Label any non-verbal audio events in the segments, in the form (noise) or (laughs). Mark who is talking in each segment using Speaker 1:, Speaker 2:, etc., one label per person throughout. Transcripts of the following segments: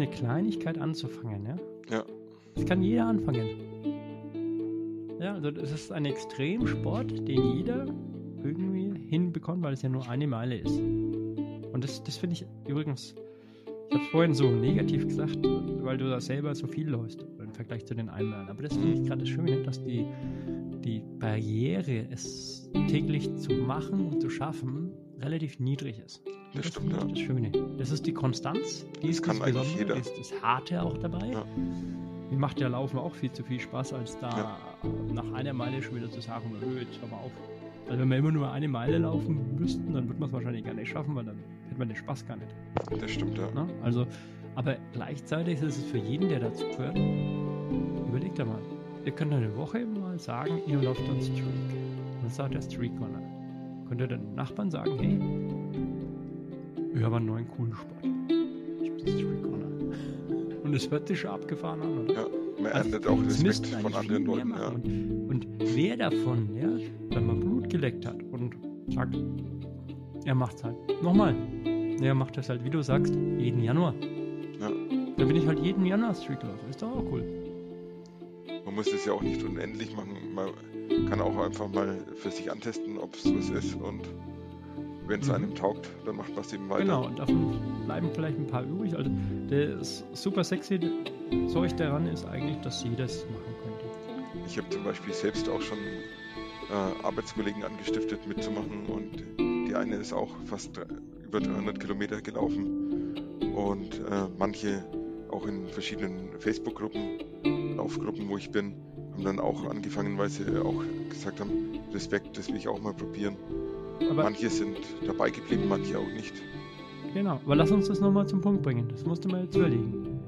Speaker 1: eine Kleinigkeit anzufangen, ja?
Speaker 2: Ja.
Speaker 1: Das kann jeder anfangen. Ja, also das ist ein Extremsport, den jeder irgendwie hinbekommt, weil es ja nur eine Meile ist. Und das, das finde ich übrigens, ich habe es vorhin so negativ gesagt, weil du da selber so viel läufst im Vergleich zu den Einmalen. Aber das finde ich gerade das Schöne, dass die, die Barriere, es täglich zu machen und zu schaffen, relativ niedrig ist.
Speaker 2: Das stimmt,
Speaker 1: ich das Schöne. Das ist die Konstanz, die
Speaker 2: Das
Speaker 1: ist
Speaker 2: kann
Speaker 1: das
Speaker 2: eigentlich
Speaker 1: Besondere,
Speaker 2: jeder.
Speaker 1: das, das Harte auch dabei.
Speaker 2: Ja.
Speaker 1: Mir macht ja Laufen auch viel zu viel Spaß, als da
Speaker 2: Ja.
Speaker 1: nach einer Meile schon wieder zu sagen, öh, jetzt hör mal auf. Also wenn wir immer nur eine Meile laufen müssten, dann würde man es wahrscheinlich gar nicht schaffen, weil dann hätte man den Spaß gar nicht.
Speaker 2: Das stimmt, ja.
Speaker 1: Ne? Also, aber gleichzeitig ist es für jeden, der dazu gehört, überlegt da mal. Ihr könnt eine Woche mal sagen, ihr lauft dann Streak. Und dann sagt der Streak Runner. Könnt ihr den Nachbarn sagen, hey, ich habe einen neuen coolen Sport. Und es hört sich schon abgefahren an, oder?
Speaker 2: ja. Man
Speaker 1: Also,
Speaker 2: erntet auch
Speaker 1: es
Speaker 2: Respekt von anderen Leuten, ja.
Speaker 1: Und, und wer davon, ja, wenn man Blut geleckt hat und sagt, er macht's halt nochmal. Er macht das halt, wie du sagst, jeden Januar.
Speaker 2: Ja.
Speaker 1: Da bin ich halt jeden Januar Streetläufer. Ist doch auch cool.
Speaker 2: Man muss es ja auch nicht unendlich machen. Man kann auch einfach mal für sich antesten, ob es was ist. Und wenn es
Speaker 1: Mhm.
Speaker 2: einem taugt, dann macht man es eben weiter.
Speaker 1: Genau, und davon bleiben vielleicht ein paar übrig. Also das super sexy Zeug daran ist eigentlich, dass jeder es machen könnte.
Speaker 2: Ich habe zum Beispiel selbst auch schon äh, Arbeitskollegen angestiftet mitzumachen und die eine ist auch fast über 300 Kilometer gelaufen und äh, manche auch in verschiedenen Facebook-Gruppen, Laufgruppen, wo ich bin, haben dann auch angefangen, weil sie auch gesagt haben, Respekt, das will ich auch mal probieren.
Speaker 1: Aber
Speaker 2: manche sind dabei geblieben, manche auch nicht.
Speaker 1: Genau, aber lass uns das nochmal zum Punkt bringen. Das musst du mal jetzt überlegen.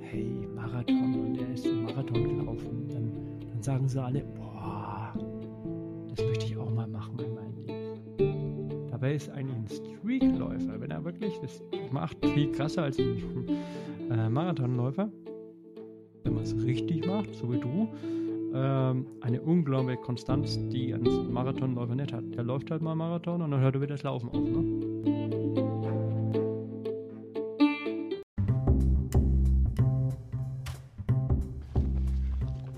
Speaker 1: Hey, Marathon und er ist einen Marathon gelaufen. Dann, dann sagen sie alle, boah, das möchte ich auch mal machen in meinem Leben. Dabei ist eigentlich ein Streakläufer, wenn er wirklich das macht, viel krasser als ein äh, Marathonläufer. Wenn man es richtig macht, so wie du, ähm, eine unglaubliche Konstanz, die ein Marathonläufer nicht hat. Der läuft halt mal Marathon und dann hört er wieder das Laufen auf. Ne?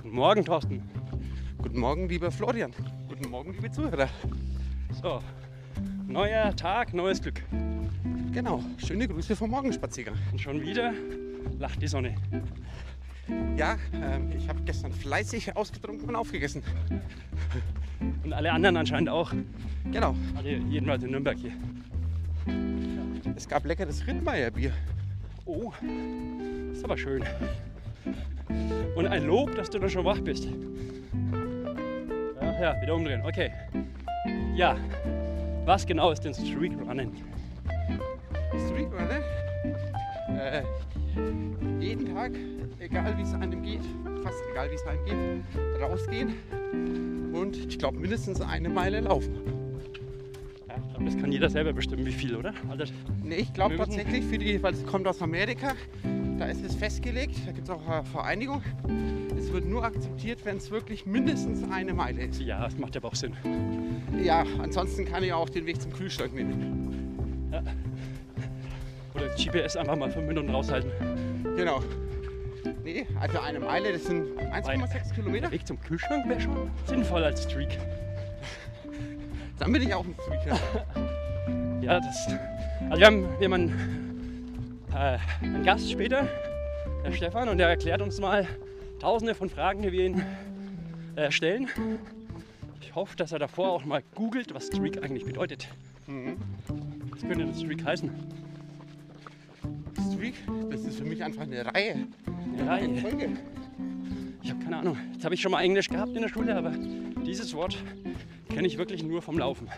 Speaker 3: Guten Morgen, Thorsten. Guten Morgen, lieber Florian. Guten Morgen, liebe Zuhörer. So, neuer Tag, neues Glück. Genau, schöne Grüße vom Morgenspaziergang. Und schon wieder lacht die Sonne. Ja, ähm, ich habe gestern fleißig ausgetrunken und aufgegessen. Und alle anderen anscheinend auch. Genau. Alle, jedenfalls in Nürnberg hier. Es gab leckeres Rittmeier-Bier. Oh, ist aber schön. Und ein Lob, dass du da schon wach bist. Ja, ja, wieder umdrehen. Okay. Ja, was genau ist denn Streak Running? Streak Running? Äh, jeden Tag, egal wie es einem geht, fast egal wie es einem geht, rausgehen und ich glaube mindestens eine Meile laufen. Ja, ich glaube, das kann jeder selber bestimmen, wie viel, oder? Also,
Speaker 4: Nee, ich glaube tatsächlich, für die, weil es kommt aus Amerika, da ist es festgelegt, da gibt es auch eine Vereinigung. Es wird nur akzeptiert, wenn es wirklich mindestens eine Meile ist.
Speaker 3: ja, das macht aber auch Sinn.
Speaker 4: Ja, ansonsten kann ich auch den Weg zum Kühlschrank nehmen.
Speaker 3: Oder das GPS einfach mal fünf Minuten raushalten.
Speaker 4: Genau. Nee, also eine Meile, das sind 1,6 Kilometer.
Speaker 3: Der Weg zum Kühlschrank wäre schon sinnvoll als Streak.
Speaker 4: Dann bin ich auch ein Streaker. (laughs)
Speaker 3: Ja, das. Also wir haben, wir haben einen, äh, einen Gast später, der Stefan, und der erklärt uns mal tausende von Fragen, die wir ihn äh, stellen. Ich hoffe, dass er davor auch mal googelt, was Streak eigentlich bedeutet. Was könnte denn Streak heißen?
Speaker 4: Streak, das ist für mich einfach eine Reihe.
Speaker 3: Eine
Speaker 4: Eine
Speaker 3: Reihe.
Speaker 4: Folge.
Speaker 3: Ich habe keine Ahnung. Jetzt habe ich schon mal Englisch gehabt in der Schule, aber dieses Wort kenne ich wirklich nur vom Laufen.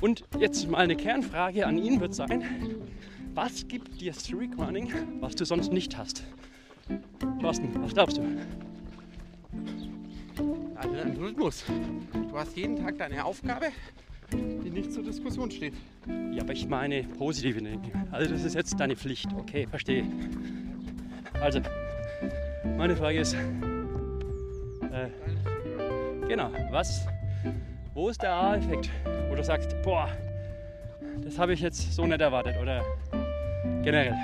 Speaker 3: Und jetzt mal eine Kernfrage an ihn wird sein: Was gibt dir Streak Running, was du sonst nicht hast? Thorsten, was glaubst du?
Speaker 4: Also ein Rhythmus. Du hast jeden Tag deine Aufgabe, die nicht zur Diskussion steht.
Speaker 3: Ja, aber ich meine positive Dinge. Also das ist jetzt deine Pflicht. Okay, verstehe. Also, meine Frage ist, äh, genau, was, wo ist der A-Effekt, wo du sagst, boah, das habe ich jetzt so nicht erwartet oder
Speaker 1: generell.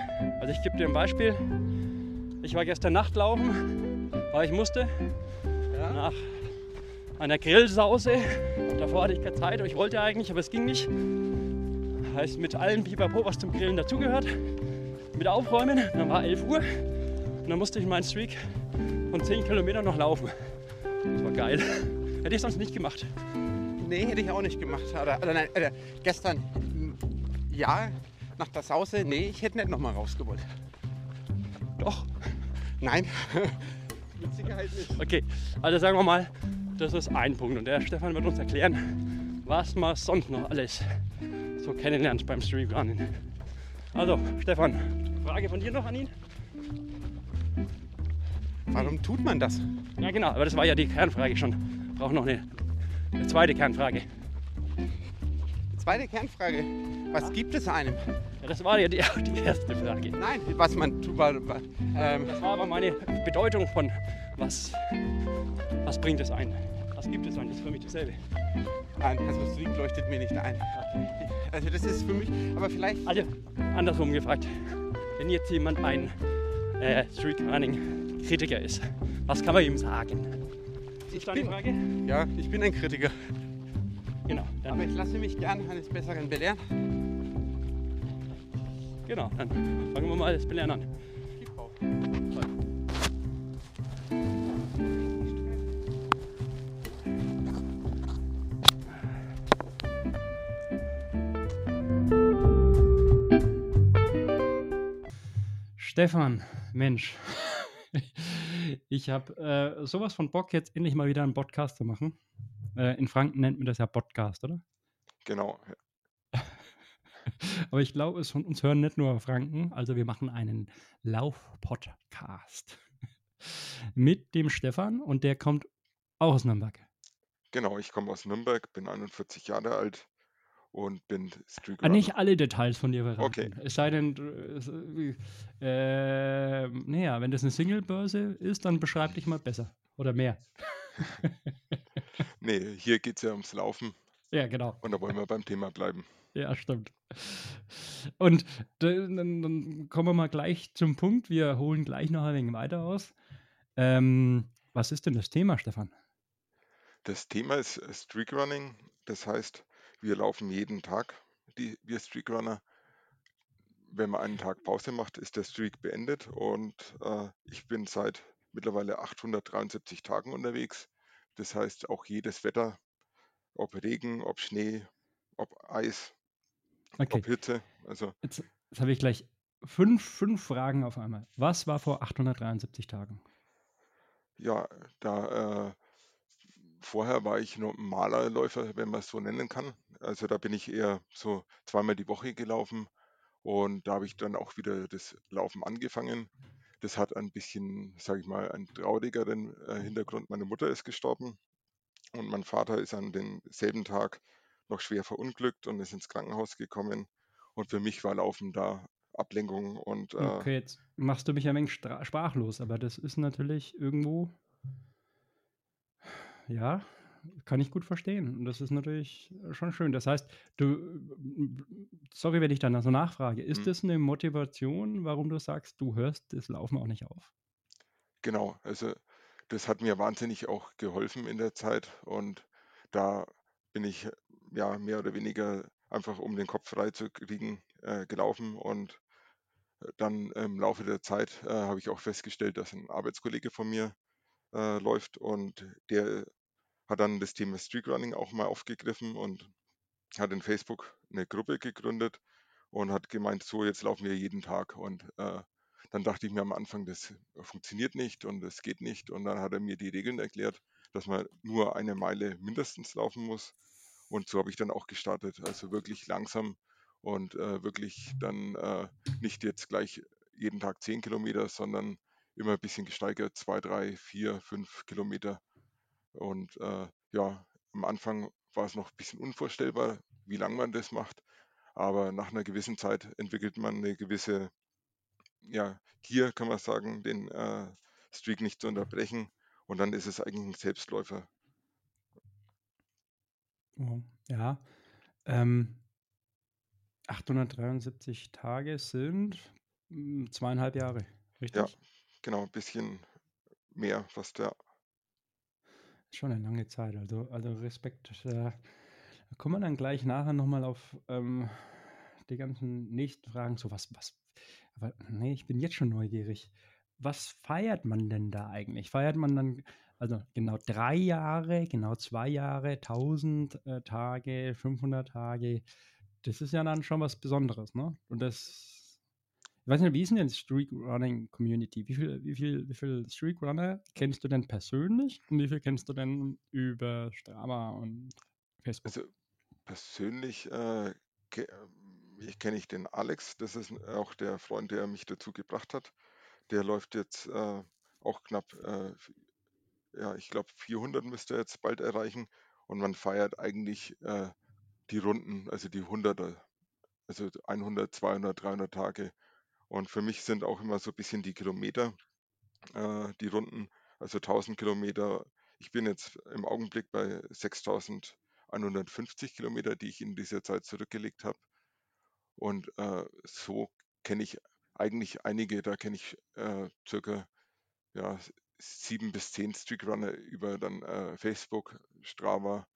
Speaker 1: Also ich gebe dir ein Beispiel. Ich war gestern Nacht laufen, weil ich musste.
Speaker 4: Ja.
Speaker 1: Nach einer Grillsause. Davor hatte ich keine Zeit, aber ich wollte eigentlich, aber es ging nicht. Heißt mit allen Pipapo, was zum Grillen dazugehört. Mit Aufräumen. Dann war 11 Uhr. Und dann musste ich meinen Streak von 10 Kilometern noch laufen. Das war geil. Hätte ich sonst nicht gemacht.
Speaker 4: Nee, hätte ich auch nicht gemacht. Oder, oder nein, oder gestern, ja, nach der Sause, nee, ich hätte nicht nochmal rausgewollt.
Speaker 1: Doch.
Speaker 4: Nein, (laughs) mit Sicherheit nicht.
Speaker 1: Okay, also sagen wir mal, das ist ein Punkt. Und der Stefan wird uns erklären, was man sonst noch alles so kennenlernt beim Streamrunning. Also, Stefan, Frage von dir noch an ihn?
Speaker 4: Warum tut man das?
Speaker 1: Ja, genau, aber das war ja die Kernfrage schon. Braucht noch eine, eine zweite Kernfrage.
Speaker 4: Zweite Kernfrage. Was gibt es einem?
Speaker 1: Ja, das war ja die, (laughs) die erste Frage.
Speaker 4: Nein, was man tut. Ähm,
Speaker 1: Das war aber meine Bedeutung von was, was bringt es ein? Was gibt es ein? Das ist für mich dasselbe.
Speaker 4: nein, also Streak leuchtet mir nicht ein. Also das ist für mich, aber vielleicht.
Speaker 1: Also, andersrum gefragt. Wenn jetzt jemand ein äh, Streak-Running-Kritiker ist, was kann man ihm sagen?
Speaker 4: Ich
Speaker 1: Deine
Speaker 4: bin,
Speaker 1: Frage?
Speaker 4: ja, ich bin ein Kritiker.
Speaker 1: Genau,
Speaker 4: Aber ich lasse mich gern eines Besseren belehren.
Speaker 1: genau, dann fangen wir mal das Belehren an. Stefan, Mensch, (laughs) ich habe äh, sowas von Bock, jetzt endlich mal wieder einen Podcast zu machen. Äh, in Franken nennt man das ja Podcast, oder?
Speaker 2: Genau. (laughs)
Speaker 1: Aber ich glaube, es von uns hören nicht nur Franken. Also wir machen einen Lauf-Podcast (laughs) mit dem Stefan und der kommt auch aus Nürnberg.
Speaker 2: Genau, ich komme aus Nürnberg, bin 41 Jahre alt und bin Streak
Speaker 1: Ah, nicht alle Details von dir verraten.
Speaker 2: Okay.
Speaker 1: Es sei denn, es, äh, naja, wenn das eine Single-Börse ist, dann beschreib dich mal besser oder mehr. (laughs)
Speaker 2: Nee, hier geht es ja ums Laufen
Speaker 1: Ja, genau.
Speaker 2: und da wollen wir beim Thema bleiben.
Speaker 1: Ja, stimmt. Und dann, dann, kommen wir mal gleich zum Punkt. Wir holen gleich noch ein wenig weiter aus. Ähm, was ist denn das Thema, Stefan?
Speaker 2: Das Thema ist äh, Streakrunning, das heißt, wir laufen jeden Tag, die, wir Streakrunner. Wenn man einen Tag Pause macht, ist der Streak beendet und äh, ich bin seit mittlerweile 873 Tagen unterwegs. Das heißt, auch jedes Wetter, ob Regen, ob Schnee, ob Eis,
Speaker 1: Okay,
Speaker 2: ob Hitze, also
Speaker 1: jetzt, jetzt habe ich gleich fünf, fünf Fragen auf einmal. Was war vor 873 Tagen?
Speaker 2: Ja, da äh, vorher war ich normaler Läufer, wenn man es so nennen kann. Also da bin ich eher so zweimal die Woche gelaufen und da habe ich dann auch wieder das Laufen angefangen. Das hat ein bisschen, sage ich mal, einen traurigeren äh, Hintergrund. Meine Mutter ist gestorben und mein Vater ist an demselben Tag noch schwer verunglückt und ist ins Krankenhaus gekommen. Und für mich war Laufen da Ablenkung und äh,
Speaker 1: Okay, jetzt machst du mich ein wenig sprachlos, aber das ist natürlich irgendwo, ja, kann ich gut verstehen. Und das ist natürlich schon schön. Das heißt, du, sorry, wenn ich dann so nachfrage, ist
Speaker 2: Hm.
Speaker 1: das eine Motivation, warum du sagst, du hörst das Laufen auch nicht auf?
Speaker 2: Genau, also das hat mir wahnsinnig auch geholfen in der Zeit und da bin ich ja mehr oder weniger einfach um den Kopf frei zu kriegen äh, gelaufen und äh, dann im Laufe der Zeit äh, habe ich auch festgestellt, dass ein Arbeitskollege von mir äh, läuft und der hat dann das Thema Streetrunning auch mal aufgegriffen und hat in Facebook eine Gruppe gegründet und hat gemeint, so jetzt laufen wir jeden Tag und äh, dann dachte ich mir am Anfang, das funktioniert nicht und das geht nicht. Und dann hat er mir die Regeln erklärt, dass man nur eine Meile mindestens laufen muss. Und so habe ich dann auch gestartet. Also wirklich langsam und äh, wirklich dann äh, nicht jetzt gleich jeden Tag 10 Kilometer, sondern immer ein bisschen gesteigert, 2, 3, 4, 5 Kilometer. Und äh, ja, am Anfang war es noch ein bisschen unvorstellbar, wie lange man das macht. Aber nach einer gewissen Zeit entwickelt man eine gewisse ja, Gier, kann man sagen, den äh, Streak nicht zu unterbrechen. Und dann ist es eigentlich ein Selbstläufer.
Speaker 1: Oh, ja. Ähm, 873 Tage sind mm, zweieinhalb Jahre, richtig?
Speaker 2: Ja, genau, ein bisschen mehr fast, ja.
Speaker 1: Schon eine lange Zeit, also, also Respekt. Äh, da kommen wir dann gleich nachher nochmal auf ähm, die ganzen nächsten Fragen. So, was, was, aber nee, ich bin jetzt schon neugierig. Was feiert man denn da eigentlich? Feiert man dann, also genau drei Jahre, genau zwei Jahre, 1000 äh, Tage, 500 Tage? Das ist ja dann schon was Besonderes, ne? Und das, ich weiß nicht, wie ist denn die Streak Running Community? Wie viel, wie viel, wie viel Streak Runner kennst du denn persönlich und wie viel kennst du denn über Strava und Facebook?
Speaker 2: Also persönlich äh, ich kenne ich den Alex, das ist auch der Freund, der mich dazu gebracht hat. Der läuft jetzt äh, auch knapp, äh, ja, ich glaube 400 müsste er jetzt bald erreichen und man feiert eigentlich äh, die Runden, also die Hunderter, also 100, 200, 300 Tage. Und für mich sind auch immer so ein bisschen die Kilometer, äh, die Runden, also 1000 Kilometer. Ich bin jetzt im Augenblick bei 6150 Kilometer, die ich in dieser Zeit zurückgelegt habe. Und äh, so kenne ich eigentlich einige, da kenne ich äh, circa ja, sieben bis zehn Streakrunner über dann äh, Facebook, Strava.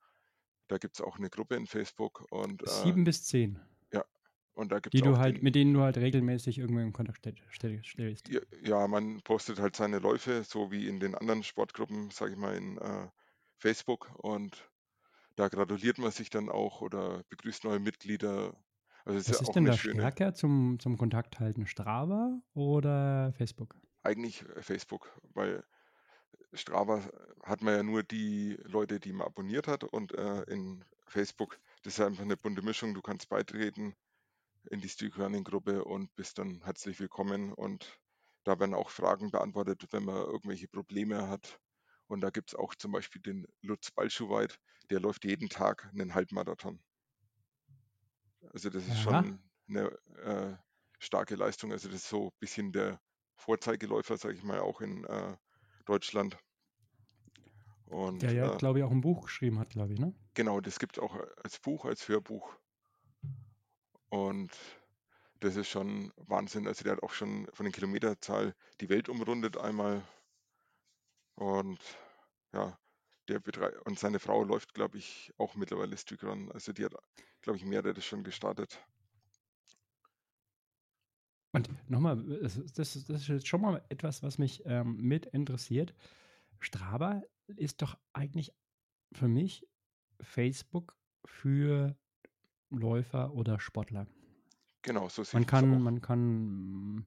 Speaker 2: Da gibt es auch eine Gruppe in Facebook und äh,
Speaker 1: Sieben bis zehn,
Speaker 2: und da gibt
Speaker 1: die
Speaker 2: es
Speaker 1: du
Speaker 2: auch
Speaker 1: halt,
Speaker 2: den,
Speaker 1: mit denen du halt regelmäßig irgendwo in Kontakt ste- stell- stellst.
Speaker 2: ja, ja, man postet halt seine Läufe, so wie in den anderen Sportgruppen, sage ich mal, in äh, Facebook und da gratuliert man sich dann auch oder begrüßt neue Mitglieder. Also ist
Speaker 1: Was
Speaker 2: ja
Speaker 1: ist denn da
Speaker 2: schöne,
Speaker 1: stärker zum, zum Kontakt halten? Strava oder Facebook?
Speaker 2: eigentlich äh, Facebook, weil Strava hat man ja nur die Leute, die man abonniert hat und äh, in Facebook, das ist einfach eine bunte Mischung. Du kannst beitreten in die Streakrunning-Gruppe und bist dann herzlich willkommen und da werden auch Fragen beantwortet, wenn man irgendwelche Probleme hat. Und da gibt es auch zum Beispiel den Lutz Balschuweit, der läuft jeden Tag einen Halbmarathon. Also das ist
Speaker 1: Aha.
Speaker 2: schon eine äh, starke Leistung. Also das ist so ein bisschen der Vorzeigeläufer, sage ich mal, auch in äh, Deutschland. Und
Speaker 1: Der ja,
Speaker 2: äh,
Speaker 1: glaube ich, auch ein Buch geschrieben hat, glaube ich, ne?
Speaker 2: genau, das gibt es auch als Buch, als Hörbuch. Und das ist schon Wahnsinn. Also der hat auch schon von den Kilometerzahl die Welt umrundet einmal. Und ja, der betreibt und seine Frau läuft, glaube ich, auch mittlerweile Streakrun. Also die hat, glaube ich, mehrere schon gestartet.
Speaker 1: Und nochmal, das, ist- das, ist- jetzt schon mal etwas, was mich ähm, mit interessiert. Strava ist doch eigentlich für mich Facebook für Läufer oder Sportler.
Speaker 2: Genau, so sehe
Speaker 1: Man kann,
Speaker 2: auch.
Speaker 1: man kann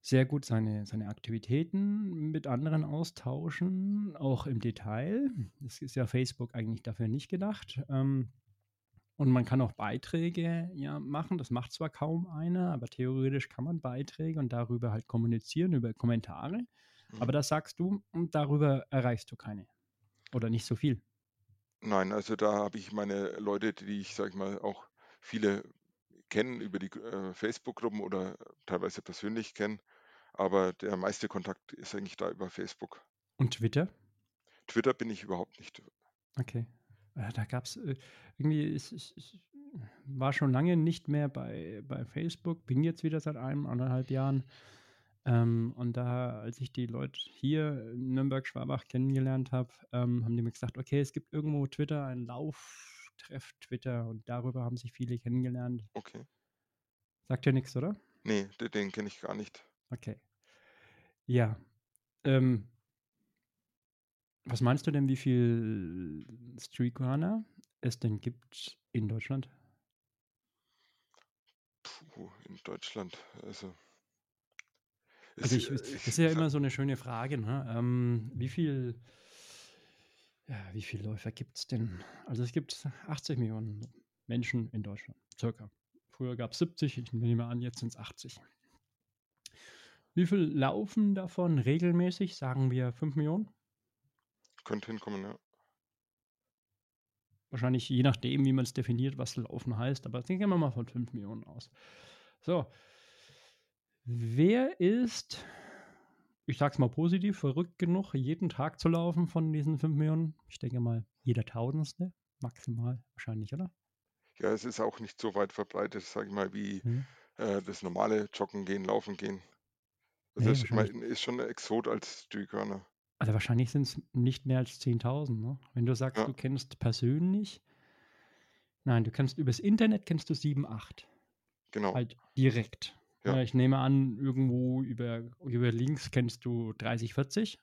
Speaker 1: sehr gut seine, seine Aktivitäten mit anderen austauschen, auch im Detail. Das ist ja Facebook eigentlich dafür nicht gedacht. Ähm, und man kann auch Beiträge ja machen. Das macht zwar kaum einer, aber theoretisch kann man Beiträge und darüber halt kommunizieren, über Kommentare. Aber
Speaker 2: Mhm.
Speaker 1: das sagst du, und darüber erreichst du keine. Oder nicht so viel.
Speaker 2: Nein, also da habe ich meine Leute, die ich, sage ich mal, auch viele kennen über die äh, Facebook-Gruppen oder teilweise persönlich kennen. Aber der meiste Kontakt ist eigentlich da über Facebook.
Speaker 1: Und Twitter?
Speaker 2: Twitter bin ich überhaupt nicht.
Speaker 1: Okay. Äh, Da gab es äh, irgendwie, ich, ich, ich war schon lange nicht mehr bei, bei Facebook, bin jetzt wieder seit einem, anderthalb Jahren. Ähm, und da, als ich die Leute hier in Nürnberg-Schwabach kennengelernt habe, ähm, haben die mir gesagt, okay, es gibt irgendwo Twitter, ein Lauftreff Twitter und darüber haben sich viele kennengelernt.
Speaker 2: Okay.
Speaker 1: Sagt ja nichts, oder?
Speaker 2: Nee, den, kenne ich gar nicht.
Speaker 1: Okay. Ja. Ähm, was meinst du denn, wie viel Streakrunner es denn gibt in Deutschland?
Speaker 2: Puh, in Deutschland. Also,
Speaker 1: Also ich, (laughs) das ist ja immer so eine schöne Frage, ne? Ähm, wie viel, ja, wie viele Läufer gibt es denn? Also es gibt 80 Millionen Menschen in Deutschland, circa. Früher gab es 70, ich nehme an, jetzt sind es 80. Wie viel laufen davon regelmäßig? Sagen wir 5 Millionen?
Speaker 2: könnte hinkommen, ja.
Speaker 1: Wahrscheinlich je nachdem, wie man es definiert, was laufen heißt, aber gehen wir mal von 5 Millionen aus. So. Wer ist, ich sag's mal positiv, verrückt genug, jeden Tag zu laufen von diesen 5 Millionen? Ich denke mal, jeder Tausendste, maximal wahrscheinlich, oder?
Speaker 2: Ja, es ist auch nicht so weit verbreitet, sage ich mal, wie
Speaker 1: Hm?
Speaker 2: äh, das normale Joggen gehen, Laufen gehen. Also
Speaker 1: Nee,
Speaker 2: es ich mein, ist schon ein Exot als Streakrunner.
Speaker 1: Also wahrscheinlich sind es nicht mehr als 10.000, ne? Wenn du sagst,
Speaker 2: Ja,
Speaker 1: du kennst persönlich, nein, du kennst übers Internet kennst du 7, 8.
Speaker 2: genau.
Speaker 1: Halt direkt.
Speaker 2: Ja,
Speaker 1: Ja, ich nehme an, irgendwo über, über Links kennst du 30, 40,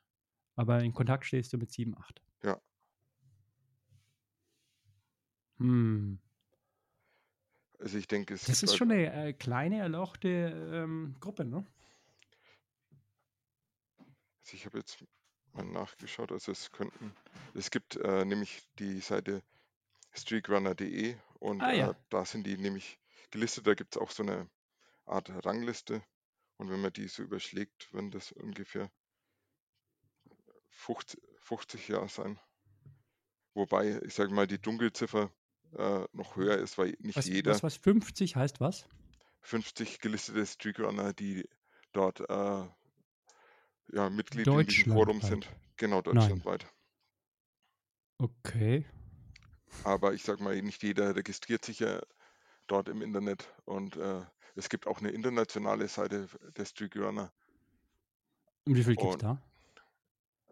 Speaker 1: aber in Kontakt stehst du mit 7, 8.
Speaker 2: ja.
Speaker 1: Hm.
Speaker 2: Also ich denke, es
Speaker 1: Das ist
Speaker 2: also,
Speaker 1: schon eine äh, kleine, erlauchte ähm, Gruppe, ne?
Speaker 2: also ich habe jetzt mal nachgeschaut, also es könnten, es gibt äh, nämlich die Seite streakrunner.de und
Speaker 1: Ah
Speaker 2: äh,
Speaker 1: ja.
Speaker 2: da sind die nämlich gelistet, da gibt es auch so eine Art Rangliste und wenn man die so überschlägt, werden das ungefähr 50, 50 Jahre sein. Wobei, ich sage mal, die Dunkelziffer äh, noch höher ist, weil nicht
Speaker 1: Was,
Speaker 2: jeder
Speaker 1: was, was 50 heißt was?
Speaker 2: 50 gelistete Streakrunner, die dort äh, ja, Mitglied in diesem Forum sind.
Speaker 1: Deutschlandweit.
Speaker 2: Genau,
Speaker 1: Nein.
Speaker 2: deutschlandweit.
Speaker 1: Okay.
Speaker 2: Aber ich sage mal, nicht jeder registriert sich ja dort im Internet und äh, es gibt auch eine internationale Seite der Streakrunner
Speaker 1: Und wie viel gibt es da?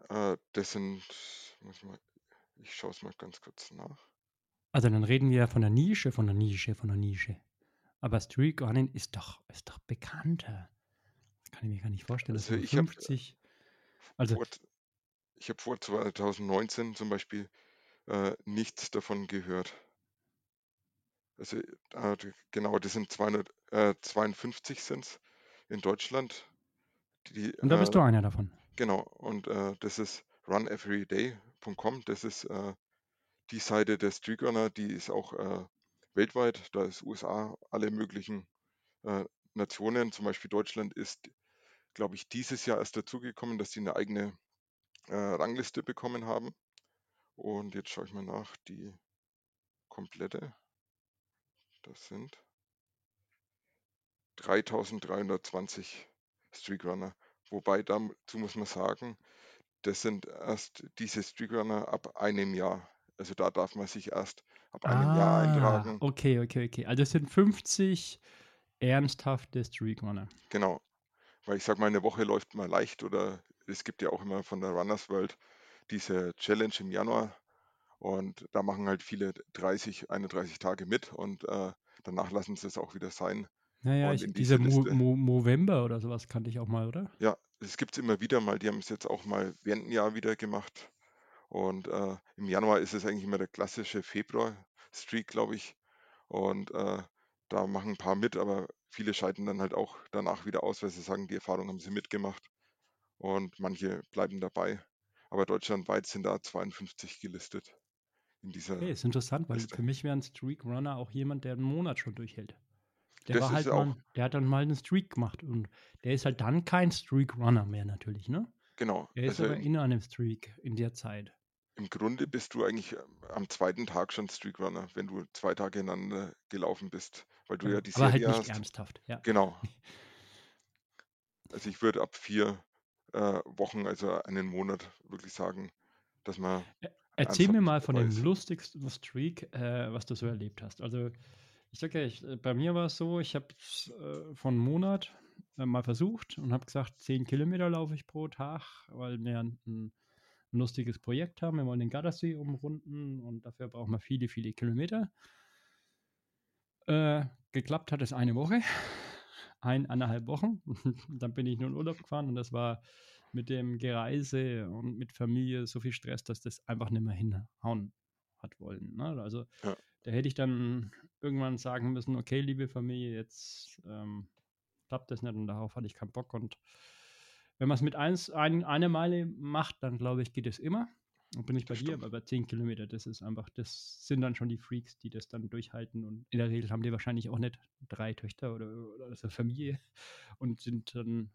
Speaker 2: äh, das sind, ich mal, ich schaue es mal ganz kurz nach.
Speaker 1: Also dann reden wir ja von der Nische, von der Nische, von der Nische. Aber Streak Running ist doch, ist doch bekannter. Das kann ich mir gar nicht vorstellen,
Speaker 2: Also ich habe
Speaker 1: 50. Also,
Speaker 2: vor, ich habe vor 2019 zum Beispiel äh, nichts davon gehört. Also äh, genau, das sind 252 sind in Deutschland. Die,
Speaker 1: und da bist du
Speaker 2: äh,
Speaker 1: einer davon.
Speaker 2: genau, und äh, das ist runeveryday.com. Das ist äh, die Seite der Streakrunner, die ist auch äh, weltweit. Da ist USA, alle möglichen äh, Nationen, zum Beispiel Deutschland ist, glaube ich, dieses Jahr erst dazugekommen, dass sie eine eigene äh, Rangliste bekommen haben. Und jetzt schaue ich mal nach, die komplette, das sind 3320 Streakrunner. Wobei dazu muss man sagen, das sind erst diese Streakrunner ab einem Jahr. Also da darf man sich erst ab einem Jahr
Speaker 1: Ah,
Speaker 2: eintragen.
Speaker 1: okay, okay, okay. Also es sind 50 ernsthafte Streakrunner.
Speaker 2: Genau. Weil ich sage mal, eine Woche läuft mal leicht oder es gibt ja auch immer von der Runners World diese Challenge im Januar und da machen halt viele 30, 31 Tage mit und äh, danach lassen sie es auch wieder sein.
Speaker 1: Naja, ich,
Speaker 2: diese
Speaker 1: Mo Mo Movember oder sowas kannte ich auch mal, oder?
Speaker 2: ja, es gibt es immer wieder mal, die haben es jetzt auch mal während dem Jahr wieder gemacht. Und äh, im Januar ist es eigentlich immer der klassische Februar-Streak, glaube ich. Und äh, da machen ein paar mit, aber viele scheiden dann halt auch danach wieder aus, weil sie sagen, die Erfahrung haben sie mitgemacht. Und manche bleiben dabei. Aber deutschlandweit sind da 52 gelistet in
Speaker 1: Okay,
Speaker 2: dieser
Speaker 1: ist interessant, weil
Speaker 2: Liste.
Speaker 1: für mich wäre ein Streakrunner auch jemand, der einen Monat schon durchhält. Der war halt mal, der hat dann mal einen Streak gemacht und der ist halt dann kein Streakrunner mehr natürlich, ne?
Speaker 2: genau.
Speaker 1: Er ist
Speaker 2: Also
Speaker 1: aber in einem Streak in der Zeit.
Speaker 2: im Grunde bist du eigentlich ähm, am zweiten Tag schon Streakrunner, wenn du zwei Tage hintereinander gelaufen bist, weil du ja
Speaker 1: Genau.
Speaker 2: die
Speaker 1: Aber halt
Speaker 2: Serie
Speaker 1: nicht
Speaker 2: hast.
Speaker 1: ernsthaft, ja.
Speaker 2: Genau. (laughs) Also ich würde ab vier äh, Wochen, also einen Monat, wirklich sagen, dass man
Speaker 1: Ä- Erzähl mir mal von dem lustigsten Streak, äh, was du so erlebt hast. Also, ich sag ja, äh, bei mir war es so, ich habe äh, vor einem Monat äh, mal versucht und habe gesagt, 10 Kilometer laufe ich pro Tag, weil wir ein, ein lustiges Projekt haben. Wir wollen den Gardasee umrunden und dafür brauchen wir viele, viele Kilometer. Äh, geklappt hat es eine Woche, eineinhalb Wochen. (laughs) Dann bin ich nur in Urlaub gefahren und das war mit dem Gereise und mit Familie so viel Stress, dass das einfach nicht mehr hinhauen hat wollen. Ne? Also
Speaker 2: Ja,
Speaker 1: da hätte ich dann irgendwann sagen müssen, okay, liebe Familie, jetzt ähm, klappt das nicht und darauf hatte ich keinen Bock. Und wenn man es mit eins, ein, einer Meile macht, dann glaube ich, geht es immer. Und bin ich bei
Speaker 2: das
Speaker 1: dir,
Speaker 2: stimmt.
Speaker 1: aber bei 10 Kilometer, das ist einfach, das sind dann schon die Freaks, die das dann durchhalten. Und in der Regel haben die wahrscheinlich auch nicht drei Töchter oder, oder so Familie (laughs) und sind dann,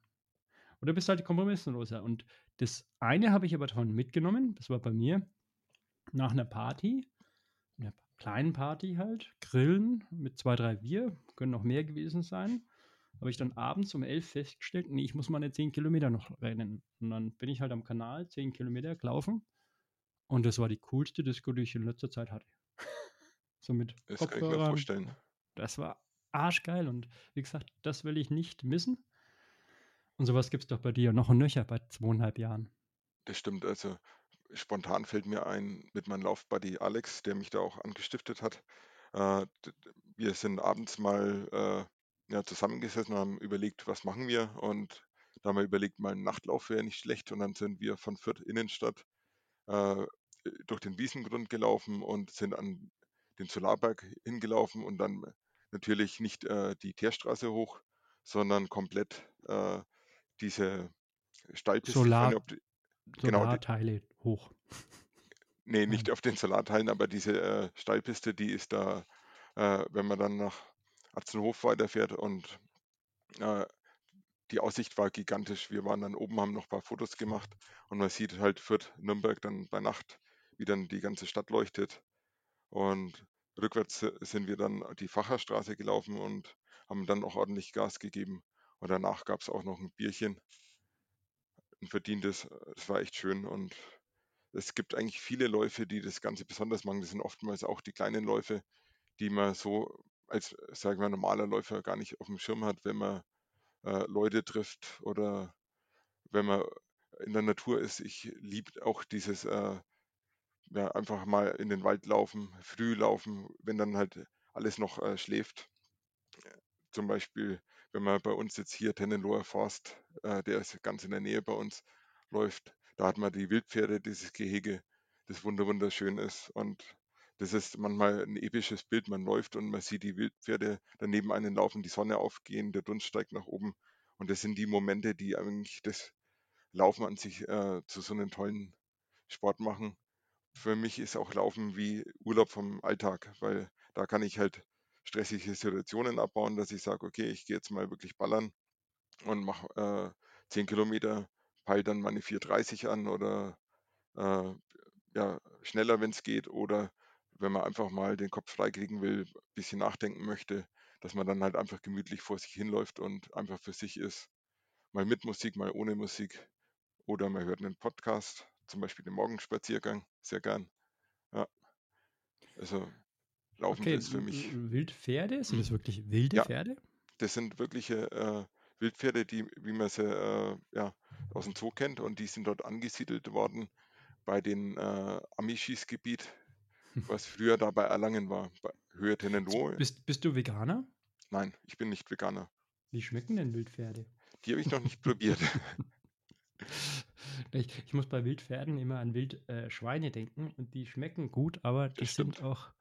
Speaker 1: oder bist halt kompromissloser. Und das eine habe ich aber davon mitgenommen, das war bei mir nach einer Party, kleinen Party halt, grillen mit zwei, drei Bier, können noch mehr gewesen sein. Habe ich dann abends um elf festgestellt, nee, ich muss meine 10 Kilometer noch rennen. Und dann bin ich halt am Kanal 10 Kilometer gelaufen. Und das war die coolste Disco, die ich in letzter Zeit hatte. (laughs) So mit
Speaker 2: Das kann ich mir
Speaker 1: Kopfhörern.
Speaker 2: vorstellen.
Speaker 1: Das war arschgeil und wie gesagt, das will ich nicht missen. Und sowas gibt es doch bei dir noch und nöcher bei zweieinhalb Jahren.
Speaker 2: Das stimmt. Also spontan fällt mir ein mit meinem Laufbuddy Alex, der mich da auch angestiftet hat. Äh, wir sind abends mal äh, ja, zusammengesessen und haben überlegt, was machen wir. Und da haben wir überlegt, mal ein Nachtlauf wäre nicht schlecht. Und dann sind wir von Fürth Innenstadt äh, durch den Wiesengrund gelaufen und sind an den Solarberg hingelaufen und dann natürlich nicht äh, die Teerstraße hoch, sondern komplett äh, diese Steilpiste.
Speaker 1: Solar-
Speaker 2: Genau,
Speaker 1: Solarteile hoch.
Speaker 2: Nee, nicht auf den Solarteilen, aber diese äh, Steilpiste, die ist da, äh, wenn man dann nach Atzenhof weiterfährt und äh, die Aussicht war gigantisch. Wir waren dann oben, haben noch ein paar Fotos gemacht und man sieht halt Fürth, Nürnberg dann bei Nacht, wie dann die ganze Stadt leuchtet. Und rückwärts äh, sind wir dann die Facherstraße gelaufen und haben dann auch ordentlich Gas gegeben. Und danach gab es auch noch ein Bierchen, ein verdientes. Es war echt schön und es gibt eigentlich viele Läufe, die das Ganze besonders machen. Das sind oftmals auch die kleinen Läufe, die man so als, sagen wir, normaler Läufer gar nicht auf dem Schirm hat, wenn man äh, Leute trifft oder wenn man in der Natur ist. Ich liebe auch dieses äh, ja, einfach mal in den Wald laufen, früh laufen, wenn dann halt alles noch äh, schläft. Zum Beispiel, wenn man bei uns jetzt hier Tennenloher Forst, äh, der ist ganz in der Nähe bei uns, läuft, da hat man die Wildpferde, dieses Gehege, das wunder wunderschön ist. Und das ist manchmal ein episches Bild. Man läuft und man sieht die Wildpferde daneben einen laufen, die Sonne aufgehen, der Dunst steigt nach oben. Und das sind die Momente, die eigentlich das Laufen an sich äh, zu so einem tollen Sport machen. Für mich ist auch Laufen wie Urlaub vom Alltag, weil da kann ich halt stressige Situationen abbauen, dass ich sage, okay, ich gehe jetzt mal wirklich ballern und mache äh, 10 Kilometer, peile dann meine 4,30 an oder äh, ja, schneller, wenn es geht, oder wenn man einfach mal den Kopf freikriegen will, ein bisschen nachdenken möchte, dass man dann halt einfach gemütlich vor sich hinläuft und einfach für sich ist. Mal mit Musik, mal ohne Musik. Oder man hört einen Podcast, zum Beispiel den Morgenspaziergang, sehr gern. Ja. Also Laufen
Speaker 1: Okay,
Speaker 2: ist für mich,
Speaker 1: Wildpferde? Sind das wirklich wilde
Speaker 2: Ja.
Speaker 1: Pferde?
Speaker 2: das sind wirkliche äh, Wildpferde, die, wie man sie äh, ja, aus dem Zoo kennt und die sind dort angesiedelt worden bei dem äh, Amischis-Gebiet, was früher da bei Erlangen war, bei Höhe Tennenlohe.
Speaker 1: Bist, bist du Veganer?
Speaker 2: Nein, ich bin nicht Veganer.
Speaker 1: Wie schmecken denn Wildpferde?
Speaker 2: Die habe ich noch nicht probiert. (laughs)
Speaker 1: Ich, ich muss bei Wildpferden immer an Wildschweine äh, denken und die schmecken gut, aber die
Speaker 2: Das
Speaker 1: sind
Speaker 2: stimmt.
Speaker 1: auch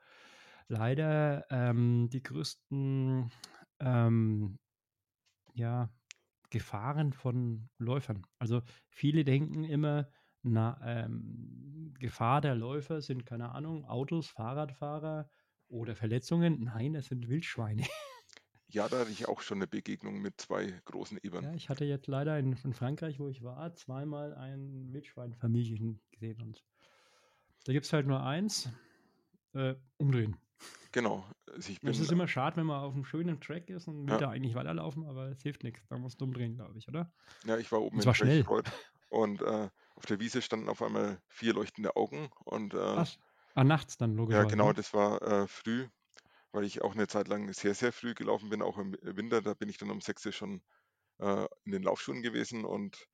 Speaker 1: leider ähm, die größten ähm, ja, Gefahren von Läufern. Also viele denken immer, na, ähm, Gefahr der Läufer sind, keine Ahnung, Autos, Fahrradfahrer oder Verletzungen. Nein, das sind Wildschweine.
Speaker 2: Ja, da hatte ich auch schon eine Begegnung mit zwei großen Ebern.
Speaker 1: Ja, ich hatte jetzt leider in, in Frankreich, wo ich war, zweimal ein Wildschweinfamilien gesehen und da gibt es halt nur eins, äh, umdrehen.
Speaker 2: Genau. Also ich bin,
Speaker 1: Es ist immer schade, wenn man auf einem schönen Track ist und will
Speaker 2: Ja.
Speaker 1: da eigentlich weiterlaufen, aber es hilft nichts. Da musst du umdrehen, glaube ich, oder?
Speaker 2: ja, ich war oben in
Speaker 1: schnell.
Speaker 2: Und äh, auf der Wiese standen auf einmal vier leuchtende Augen und äh,
Speaker 1: Ach, ah, nachts dann
Speaker 2: ja,
Speaker 1: logischerweise.
Speaker 2: genau,
Speaker 1: ne?
Speaker 2: das war äh, früh, weil ich auch eine Zeit lang sehr, sehr früh gelaufen bin, auch im Winter. Da bin ich dann um 6 Uhr schon äh, in den Laufschuhen gewesen und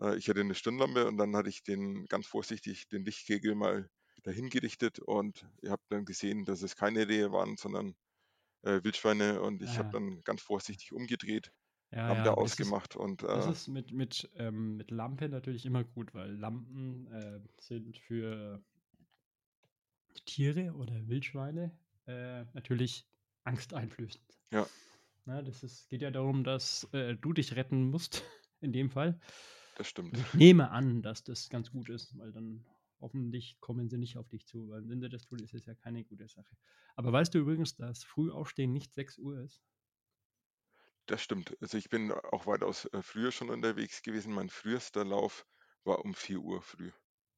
Speaker 2: äh, ich hatte eine Stirnlampe und dann hatte ich den ganz vorsichtig den Lichtkegel mal dahin gerichtet und ihr habt dann gesehen, dass es keine Rehe waren, sondern äh, Wildschweine und ich
Speaker 1: Ah,
Speaker 2: habe
Speaker 1: ja.
Speaker 2: dann ganz vorsichtig umgedreht,
Speaker 1: Ja,
Speaker 2: Lampe
Speaker 1: ja, aber das ist,
Speaker 2: ausgemacht und
Speaker 1: das
Speaker 2: äh,
Speaker 1: ist mit, mit, ähm, mit Lampe natürlich immer gut, weil Lampen äh, sind für Tiere oder Wildschweine äh, natürlich angsteinflößend.
Speaker 2: Ja.
Speaker 1: Na, das ist, geht ja darum, dass äh, du dich retten musst, (laughs) in dem Fall.
Speaker 2: das stimmt.
Speaker 1: Ich nehme an, dass das ganz gut ist, weil dann hoffentlich kommen sie nicht auf dich zu, weil wenn sie das tun, ist es ja keine gute Sache. Aber weißt du übrigens, dass Frühaufstehen nicht 6 Uhr ist?
Speaker 2: Das stimmt. Also ich bin auch weitaus äh, früher schon unterwegs gewesen. Mein frühester Lauf war um 4 Uhr früh.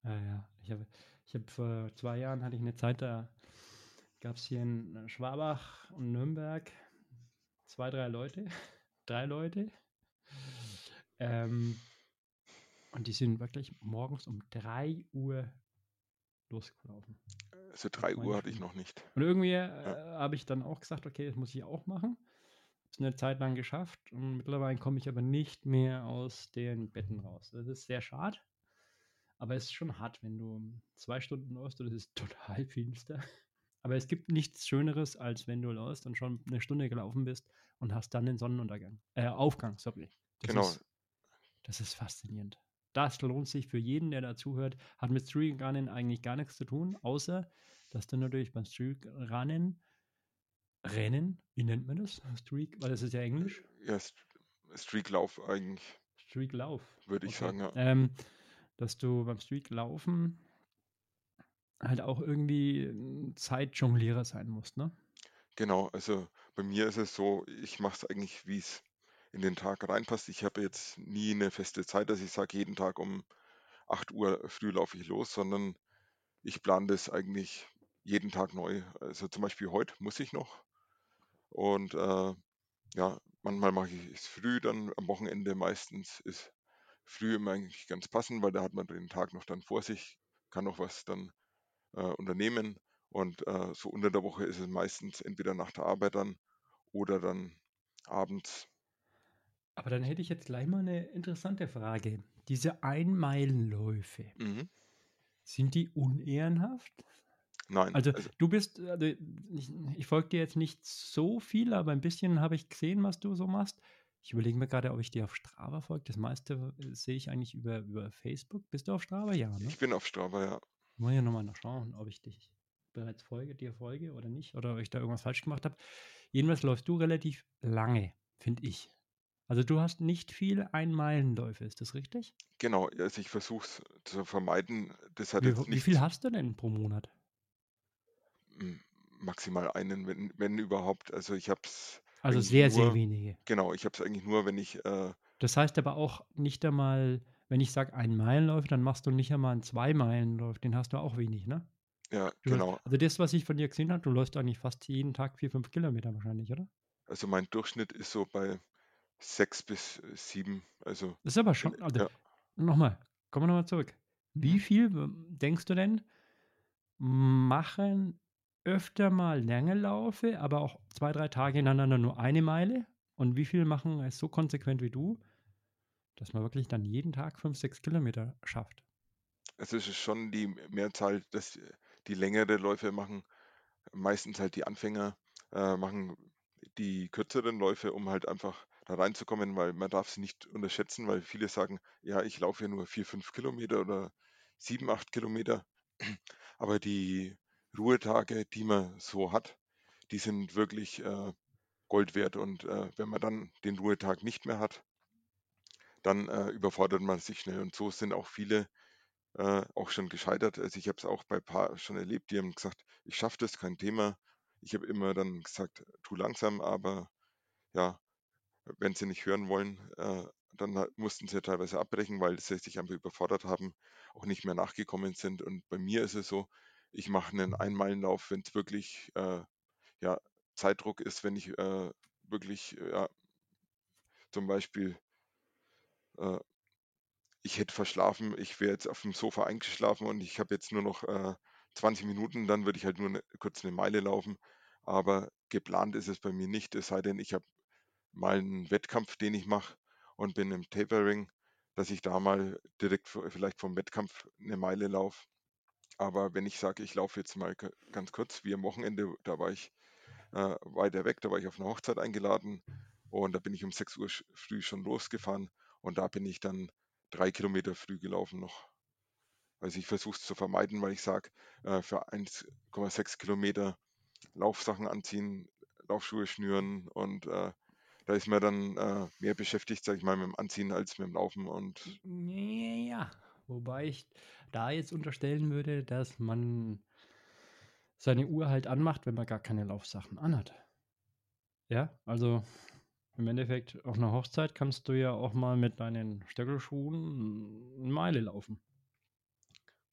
Speaker 1: Ja, ja. Ich habe ich hab vor zwei Jahren hatte ich eine Zeit, da gab es hier in äh, Schwabach und Nürnberg zwei, drei Leute, (laughs) drei Leute. Ähm, und die sind wirklich morgens um 3 Uhr losgelaufen.
Speaker 2: Also 3
Speaker 1: meine
Speaker 2: Uhr hatte ich noch nicht.
Speaker 1: Und irgendwie äh, habe ich dann auch gesagt, okay, das muss ich auch machen. Hab's eine Zeit lang geschafft und mittlerweile komme ich aber nicht mehr aus den Betten raus. Das ist sehr schade. Aber es ist schon hart, wenn du zwei Stunden läufst und es ist (laughs) total finster. Aber es gibt nichts Schöneres, als wenn du läufst und schon eine Stunde gelaufen bist und hast dann den Sonnenuntergang. Äh, Aufgang, sorry. Das
Speaker 2: Genau.
Speaker 1: Ist, das ist faszinierend. Das lohnt sich für jeden, der dazuhört. Hat mit Streak-Runnen eigentlich gar nichts zu tun, außer dass du natürlich beim Streak-Runnen Rennen, wie nennt man das? Streak, weil das ist ja Englisch.
Speaker 2: Ja, St- Streaklauf eigentlich,
Speaker 1: Streaklauf.
Speaker 2: würde ich
Speaker 1: Okay.
Speaker 2: sagen, ja.
Speaker 1: Ähm, dass du beim Streaklaufen halt auch irgendwie Zeitjonglierer sein musst, ne?
Speaker 2: Genau, also bei mir ist es so, ich mache es eigentlich, wie es in den Tag reinpasst. Ich habe jetzt nie eine feste Zeit, dass ich sage, jeden Tag um 8 Uhr früh laufe ich los, sondern ich plane das eigentlich jeden Tag neu. Also zum Beispiel heute muss ich noch. Und äh, ja, manchmal mache ich es früh, dann am Wochenende meistens ist früh immer eigentlich ganz passend, weil da hat man den Tag noch dann vor sich, kann noch was dann äh, unternehmen. Und äh, so unter der Woche ist es meistens entweder nach der Arbeit dann oder dann abends.
Speaker 1: Aber dann hätte ich jetzt gleich mal eine interessante Frage. Diese Einmeilenläufe,
Speaker 2: Mhm.
Speaker 1: sind die unehrenhaft?
Speaker 2: Nein,
Speaker 1: Also
Speaker 2: also
Speaker 1: du bist, also ich, ich folge dir jetzt nicht so viel, aber ein bisschen habe ich gesehen, was du so machst. Ich überlege mir gerade, ob ich dir auf Strava folge. Das meiste äh, sehe ich eigentlich über, über Facebook. Bist du auf Strava? Ja, ne?
Speaker 2: ich bin auf Strava, ja.
Speaker 1: Muss ja nochmal nachschauen, ob ich dich bereits folge, dir folge oder nicht, oder ob ich da irgendwas falsch gemacht habe. Jedenfalls läufst du relativ lange, finde ich. Also du hast nicht viel Einmeilenläufe, ist das richtig?
Speaker 2: Genau, also ich versuche es zu vermeiden. Das hat
Speaker 1: Wie,
Speaker 2: jetzt
Speaker 1: wie
Speaker 2: nicht
Speaker 1: viel hast du denn pro Monat?
Speaker 2: maximal einen, wenn, wenn überhaupt. Also ich habe es
Speaker 1: Also sehr, sehr
Speaker 2: nur,
Speaker 1: wenige.
Speaker 2: genau, ich habe es eigentlich nur, wenn ich, äh,
Speaker 1: Das heißt aber auch nicht einmal, wenn ich sage ein Meilenlauf, dann machst du nicht einmal einen zwei Meilenlauf, den hast du auch wenig, ne?
Speaker 2: ja,
Speaker 1: Du
Speaker 2: genau.
Speaker 1: also das, was ich von dir gesehen habe, du läufst eigentlich fast jeden Tag vier, fünf Kilometer wahrscheinlich, oder?
Speaker 2: Also mein Durchschnitt ist so bei sechs bis sieben. Also
Speaker 1: Das ist aber schon, also
Speaker 2: ja,
Speaker 1: nochmal, kommen wir nochmal zurück. Wie
Speaker 2: mhm.
Speaker 1: viel ähm, denkst du denn, machen öfter mal lange Laufe, aber auch zwei, drei Tage hintereinander nur eine Meile? Und wie viel machen es so konsequent wie du, dass man wirklich dann jeden Tag fünf, sechs Kilometer schafft?
Speaker 2: Also es ist schon die Mehrzahl, dass die längere Läufe machen. Meistens halt die Anfänger äh, machen die kürzeren Läufe, um halt einfach reinzukommen, weil man darf sie nicht unterschätzen, weil viele sagen, ja, ich laufe ja nur vier, fünf Kilometer oder sieben, acht Kilometer. (clears throat) Aber die Ruhetage, die man so hat, die sind wirklich äh, Gold wert. Und äh, wenn man dann den Ruhetag nicht mehr hat, dann äh, überfordert man sich schnell. Und so sind auch viele äh, auch schon gescheitert. Also ich habe es auch bei ein paar schon erlebt, die haben gesagt, ich schaffe das, kein Thema. Ich habe immer dann gesagt, tu langsam, aber ja, wenn sie nicht hören wollen, äh, dann mussten sie teilweise abbrechen, weil sie sich einfach überfordert haben, auch nicht mehr nachgekommen sind. Und bei mir ist es so, ich mache einen Einmeilenlauf, wenn es wirklich äh, ja, Zeitdruck ist, wenn ich äh, wirklich äh, ja, zum Beispiel äh, ich hätte verschlafen, ich wäre jetzt auf dem Sofa eingeschlafen und ich habe jetzt nur noch äh, 20 Minuten, dann würde ich halt nur ne, kurz eine Meile laufen. Aber geplant ist es bei mir nicht, es sei denn, ich habe mal einen Wettkampf, den ich mache und bin im Tapering, dass ich da mal direkt vielleicht vom Wettkampf eine Meile laufe. Aber wenn ich sage, ich laufe jetzt mal ga- ganz kurz, wie am Wochenende, da war ich äh, weiter weg, da war ich auf eine Hochzeit eingeladen und da bin ich um 6 Uhr früh schon losgefahren und da bin ich dann drei Kilometer früh gelaufen noch. Also ich versuche es zu vermeiden, weil ich sage, äh, für 1,6 Kilometer Laufsachen anziehen, Laufschuhe schnüren und äh, da ist man dann äh, mehr beschäftigt, sage ich mal, mit dem Anziehen als mit dem Laufen und
Speaker 1: Ja, wobei ich da jetzt unterstellen würde, dass man seine Uhr halt anmacht, wenn man gar keine Laufsachen anhat. Ja, also im Endeffekt auf einer Hochzeit kannst du ja auch mal mit deinen Stöckelschuhen eine Meile laufen.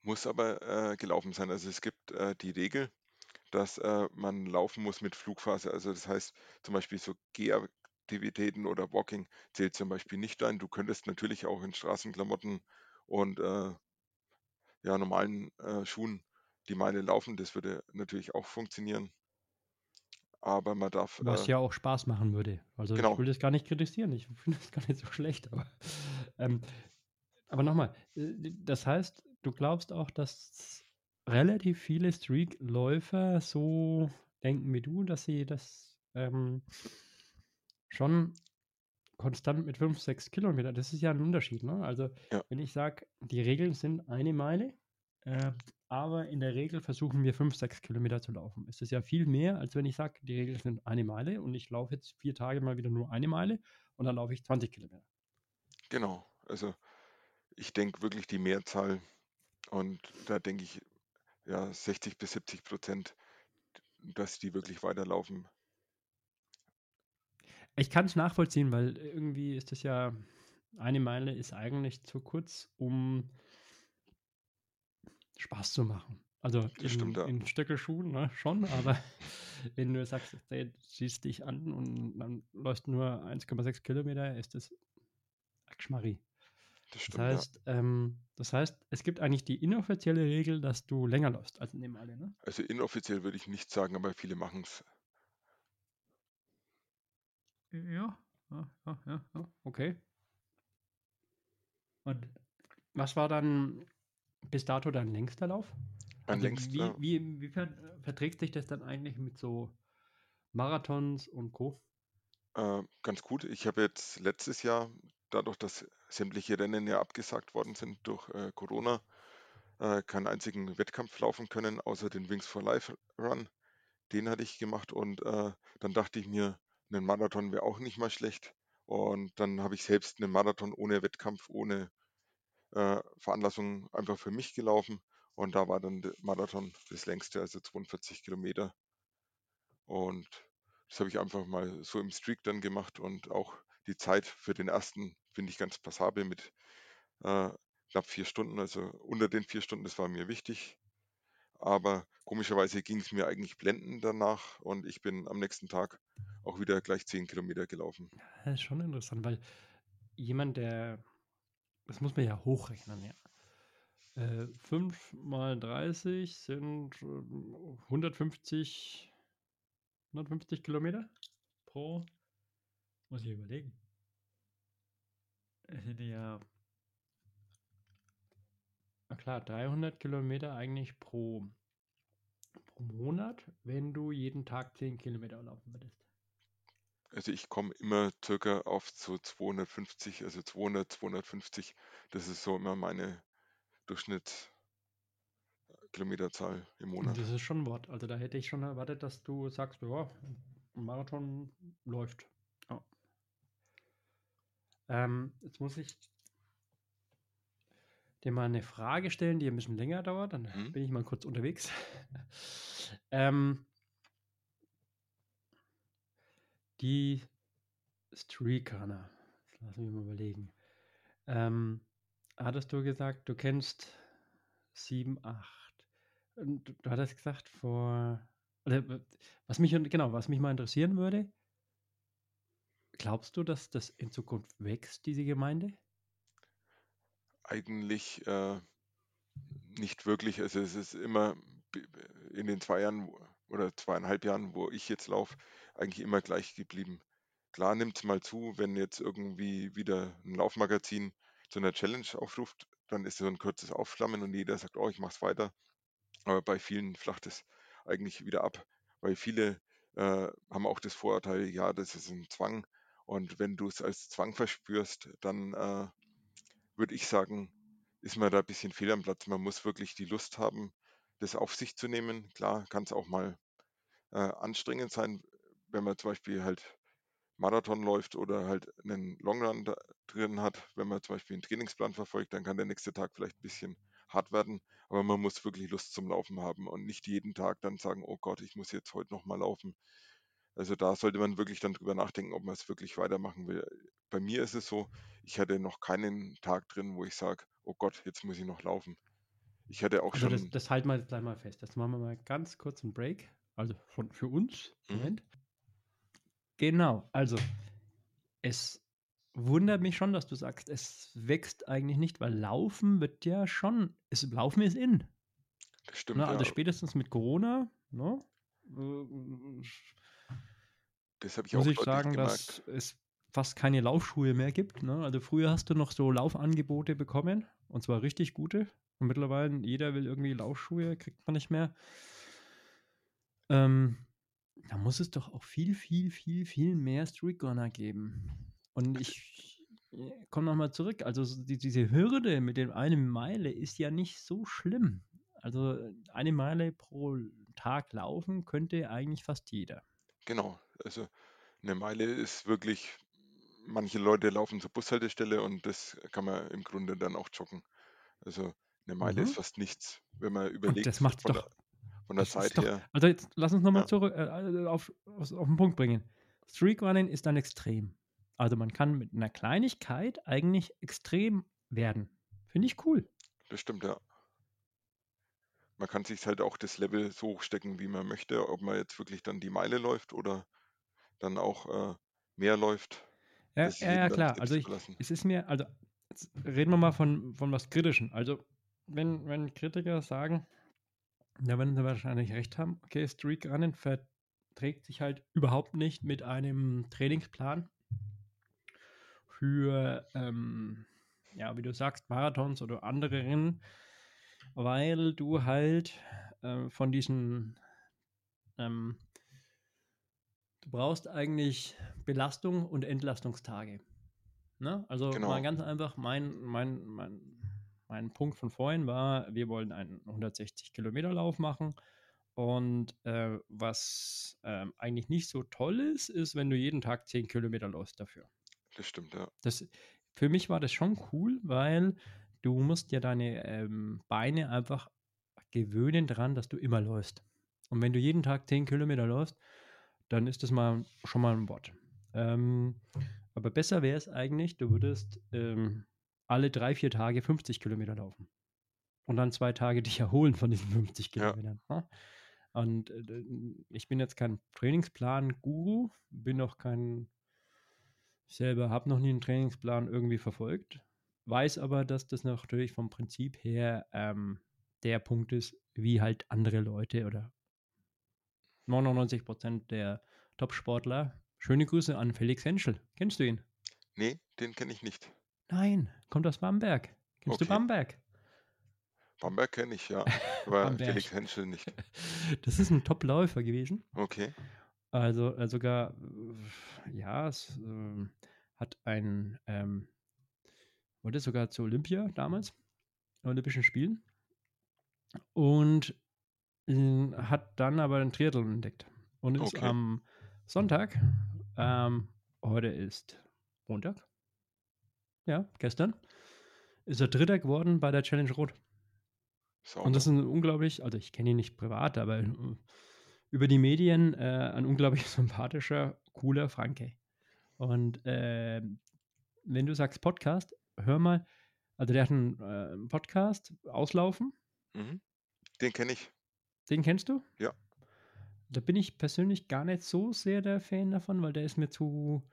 Speaker 2: muss aber äh, gelaufen sein. Also es gibt äh, die Regel, dass äh, man laufen muss mit Flugphase. Also das heißt zum Beispiel so Gehaktivitäten oder Walking zählt zum Beispiel nicht ein. Du könntest natürlich auch in Straßenklamotten und äh, ja, normalen äh, Schuhen die Meile laufen. Das würde natürlich auch funktionieren. Aber man darf.
Speaker 1: Was
Speaker 2: Äh,
Speaker 1: ja auch Spaß machen würde. Also ich
Speaker 2: genau,
Speaker 1: will das gar nicht kritisieren. Ich (laughs) finde das gar nicht so schlecht. Aber, ähm, aber nochmal, äh, das heißt, du glaubst auch, dass relativ viele Streak-Läufer so denken wie du, dass sie das ähm, schon konstant mit 5, 6 Kilometer, das ist ja ein Unterschied. Ne? Also
Speaker 2: ja,
Speaker 1: wenn ich sage, die Regeln sind eine Meile, äh, aber in der Regel versuchen wir 5, 6 Kilometer zu laufen. Es ist ja viel mehr, als wenn ich sage, die Regeln sind eine Meile und ich laufe jetzt vier Tage mal wieder nur eine Meile und dann laufe ich 20 Kilometer.
Speaker 2: genau. Also ich denke wirklich die Mehrzahl und da denke ich ja 60 bis 70 Prozent, dass die wirklich weiterlaufen.
Speaker 1: Ich kann es nachvollziehen, weil irgendwie ist das ja, eine Meile ist eigentlich zu kurz, um Spaß zu machen. Also
Speaker 2: Das
Speaker 1: in,
Speaker 2: stimmt, ja.
Speaker 1: in Stöckelschuhen ne, schon, (laughs) aber wenn du sagst, du siehst dich an und dann läufst nur 1,6 Kilometer, ist das Geschmarri.
Speaker 2: Das
Speaker 1: Das
Speaker 2: stimmt, ja.
Speaker 1: heißt, ähm, das heißt, es gibt eigentlich die inoffizielle Regel, dass du länger läufst als in dem alle, ne?
Speaker 2: Also inoffiziell würde ich nicht sagen, aber viele machen es.
Speaker 1: Ja, ja, ja, ja, okay. Und was war dann bis dato dein längster Lauf?
Speaker 2: Mein
Speaker 1: Also
Speaker 2: längster,
Speaker 1: wie, wie, wie ver verträgt sich das dann eigentlich mit so Marathons und Co.?
Speaker 2: äh, ganz gut. Ich habe jetzt letztes Jahr, dadurch, dass sämtliche Rennen ja abgesagt worden sind durch äh, Corona, äh, keinen einzigen Wettkampf laufen können, außer den Wings for Life Run. Den hatte ich gemacht und äh, dann dachte ich mir, ein Marathon wäre auch nicht mal schlecht. Und dann habe ich selbst einen Marathon ohne Wettkampf, ohne äh, Veranlassung einfach für mich gelaufen. Und da war dann der Marathon das längste, also 42 Kilometer. Und das habe ich einfach mal so im Streak dann gemacht und auch die Zeit für den ersten finde ich ganz passabel mit äh, knapp vier Stunden, also unter den vier Stunden, das war mir wichtig. Aber komischerweise ging es mir eigentlich blendend danach und ich bin am nächsten Tag auch wieder gleich zehn Kilometer gelaufen.
Speaker 1: Das ist schon interessant, weil jemand, der, das muss man ja hochrechnen, ja. Äh, 5 mal 30 sind äh, 150, 150 Kilometer pro, muss ich überlegen. Es sind ja, na klar, 300 Kilometer eigentlich pro, pro Monat, wenn du jeden Tag 10 Kilometer laufen würdest.
Speaker 2: Also ich komme immer circa auf so 250, also 200, 250. Das ist so immer meine Durchschnittskilometerzahl im
Speaker 1: Und
Speaker 2: Monat.
Speaker 1: das ist schon ein Wort. Also da hätte ich schon erwartet, dass du sagst, ja, Marathon läuft. Ja. Ähm, jetzt muss ich dir mal eine Frage stellen, die ein bisschen länger dauert. Dann
Speaker 2: Mhm.
Speaker 1: bin ich mal kurz unterwegs. (laughs) ähm, die Streakerner. Jetzt lass mich mal überlegen. Ähm, hattest du gesagt, du kennst 7, 8. Und du hattest gesagt, vor. W- was mich, genau, was mich mal interessieren würde, glaubst du, dass das in Zukunft wächst, diese Gemeinde?
Speaker 2: Eigentlich äh, nicht wirklich. Also es ist immer in den zwei Jahren oder zweieinhalb Jahren, wo ich jetzt laufe, eigentlich immer gleich geblieben. Klar nimmt es mal zu, wenn jetzt irgendwie wieder ein Laufmagazin zu einer Challenge aufruft, dann ist so ein kurzes Aufflammen und jeder sagt, oh, ich mach's weiter. Aber bei vielen flacht es eigentlich wieder ab, weil viele äh, haben auch das Vorurteil, ja, das ist ein Zwang. Und wenn du es als Zwang verspürst, dann äh, würde ich sagen, ist man da ein bisschen fehl am Platz. Man muss wirklich die Lust haben, das auf sich zu nehmen. Klar, kann es auch mal äh, anstrengend sein, wenn man zum Beispiel halt Marathon läuft oder halt einen Longrun drin hat. Wenn man zum Beispiel einen Trainingsplan verfolgt, dann kann der nächste Tag vielleicht ein bisschen hart werden. Aber man muss wirklich Lust zum Laufen haben und nicht jeden Tag dann sagen, oh Gott, ich muss jetzt heute nochmal laufen. Also da sollte man wirklich dann drüber nachdenken, ob man es wirklich weitermachen will. Bei mir ist es so, ich hatte noch keinen Tag drin, wo ich sage, oh Gott, jetzt muss ich noch laufen. Ich hatte auch
Speaker 1: Also das,
Speaker 2: schon,
Speaker 1: das halten wir jetzt gleich mal fest. Jetzt machen wir mal ganz kurz einen Break. Also von, für uns.
Speaker 2: Mhm.
Speaker 1: Moment. Genau, also es wundert mich schon, dass du sagst, es wächst eigentlich nicht, weil Laufen wird ja schon, es, Laufen ist in.
Speaker 2: Stimmt,
Speaker 1: Ne? Also
Speaker 2: ja.
Speaker 1: spätestens mit Corona, ne? Äh,
Speaker 2: Das habe ich auch
Speaker 1: muss ich
Speaker 2: deutlich
Speaker 1: sagen,
Speaker 2: gemerkt.
Speaker 1: dass es fast keine Laufschuhe mehr gibt. Ne? Also früher hast du noch so Laufangebote bekommen und zwar richtig gute. Und mittlerweile jeder will irgendwie Laufschuhe, kriegt man nicht mehr. Ähm, da muss es doch auch viel, viel, viel, viel mehr Streetgunner geben. Und ich komme nochmal zurück. Also so die, diese Hürde mit dem einen Meile ist ja nicht so schlimm. Also eine Meile pro Tag laufen könnte eigentlich fast jeder.
Speaker 2: Genau. Also eine Meile ist wirklich, manche Leute laufen zur Bushaltestelle und das kann man im Grunde dann auch joggen. Also eine Meile
Speaker 1: Mhm.
Speaker 2: ist fast nichts, wenn man
Speaker 1: Und
Speaker 2: überlegt,
Speaker 1: das macht's
Speaker 2: von,
Speaker 1: doch.
Speaker 2: der, von der
Speaker 1: Das
Speaker 2: Zeit
Speaker 1: doch,
Speaker 2: her.
Speaker 1: also jetzt lass uns nochmal
Speaker 2: Ja.
Speaker 1: zurück äh, äh, auf, auf, auf den Punkt bringen. Streakrunning ist ein Extrem. Also man kann mit einer Kleinigkeit eigentlich extrem werden. Finde ich cool.
Speaker 2: Das stimmt, ja. Man kann sich halt auch das Level so hochstecken, wie man möchte, ob man jetzt wirklich dann die Meile läuft oder dann auch äh, mehr läuft.
Speaker 1: Ja, ja, ja klar. Also ich, es ist mir, also jetzt reden wir mal von, von was Kritischem. Also wenn, wenn Kritiker sagen, da werden sie wahrscheinlich recht haben, okay, Streakrunnen verträgt sich halt überhaupt nicht mit einem Trainingsplan für, ähm, ja, wie du sagst, Marathons oder andere Rennen, weil du halt äh, von diesen, ähm, du brauchst eigentlich Belastung und Entlastungstage. Ne? Also
Speaker 2: Genau.
Speaker 1: mal ganz einfach, mein, mein, mein, mein Punkt von vorhin war, wir wollen einen 160 Kilometer Lauf machen. Und äh, was ähm, eigentlich nicht so toll ist, ist, wenn du jeden Tag 10 Kilometer läufst dafür.
Speaker 2: Das stimmt, ja.
Speaker 1: Das, für mich war das schon cool, weil du musst ja deine ähm, Beine einfach gewöhnen daran, dass du immer läufst. Und wenn du jeden Tag 10 Kilometer läufst, dann ist das mal schon mal ein Wort. Ähm, aber besser wäre es eigentlich, du würdest ähm, alle drei, vier Tage 50 Kilometer laufen. Und dann zwei Tage dich erholen von diesen 50
Speaker 2: Ja.
Speaker 1: Kilometern. ne? Und äh, ich bin jetzt kein Trainingsplan-Guru, bin auch kein ich selber habe noch nie einen Trainingsplan irgendwie verfolgt, weiß aber, dass das natürlich vom Prinzip her ähm, der Punkt ist, wie halt andere Leute oder 99 Prozent der Top-Sportler. Schöne Grüße an Felix Henschel. Kennst du ihn?
Speaker 2: Nee, den kenne ich nicht.
Speaker 1: Nein, kommt aus Bamberg. Kennst du
Speaker 2: Okay.
Speaker 1: Bamberg?
Speaker 2: Bamberg kenne ich, ja. (laughs) Aber. Felix Henschel nicht. (laughs)
Speaker 1: Das ist ein Top-Läufer gewesen.
Speaker 2: Okay.
Speaker 1: Also äh, sogar, äh, ja, es ähm, hat ein, ähm, wollte sogar zu Olympia damals, Olympischen Spielen. Und äh, hat dann aber den Triathlon entdeckt. Und ist
Speaker 2: Okay.
Speaker 1: am Sonntag, ähm, heute ist Montag, ja, gestern, ist er Dritter geworden bei der Challenge Rot.
Speaker 2: Sauber.
Speaker 1: Und das ist ein unglaublich, also ich kenne ihn nicht privat, aber äh, über die Medien äh, ein unglaublich (laughs) sympathischer, cooler Franke. Und äh, wenn du sagst Podcast, hör mal, also der hat einen äh, Podcast, Auslaufen,
Speaker 2: mhm. Den kenne ich.
Speaker 1: den kennst du?
Speaker 2: Ja.
Speaker 1: Da bin ich persönlich gar nicht so sehr der Fan davon, weil der ist mir zu.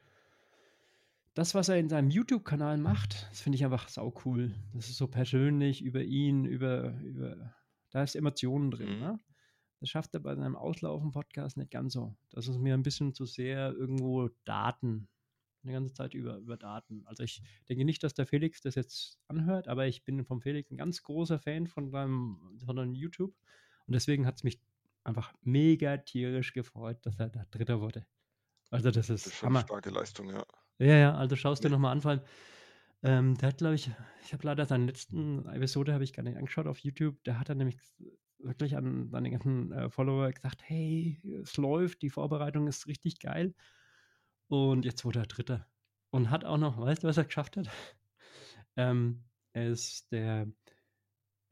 Speaker 1: Das, was er in seinem YouTube-Kanal macht, das finde ich einfach sau cool. Das ist so persönlich über ihn, über, über. Da ist Emotionen drin,
Speaker 2: Mhm.
Speaker 1: ne? Das schafft er bei seinem Auslaufen-Podcast nicht ganz so. Das ist mir ein bisschen zu sehr irgendwo Daten. Die ganze Zeit über, über Daten. Also ich denke nicht, dass der Felix das jetzt anhört, aber ich bin vom Felix ein ganz großer Fan von seinem, von seinem YouTube. Und deswegen hat es mich einfach mega tierisch gefreut, dass er da Dritter wurde. Also das ist,
Speaker 2: Das ist schon eine
Speaker 1: Hammer.
Speaker 2: starke Leistung, ja.
Speaker 1: Ja, ja, also schaust dir
Speaker 2: Nee.
Speaker 1: nochmal an, vor allem, ähm, der hat, glaube ich, ich habe leider seine letzten Episode habe ich gar nicht angeschaut auf YouTube, da hat er nämlich wirklich an seine ganzen äh, Follower gesagt, hey, es läuft, die Vorbereitung ist richtig geil. Und jetzt wurde er Dritter. Und hat auch noch, weißt du, was er geschafft hat? (laughs) Ähm, er ist der,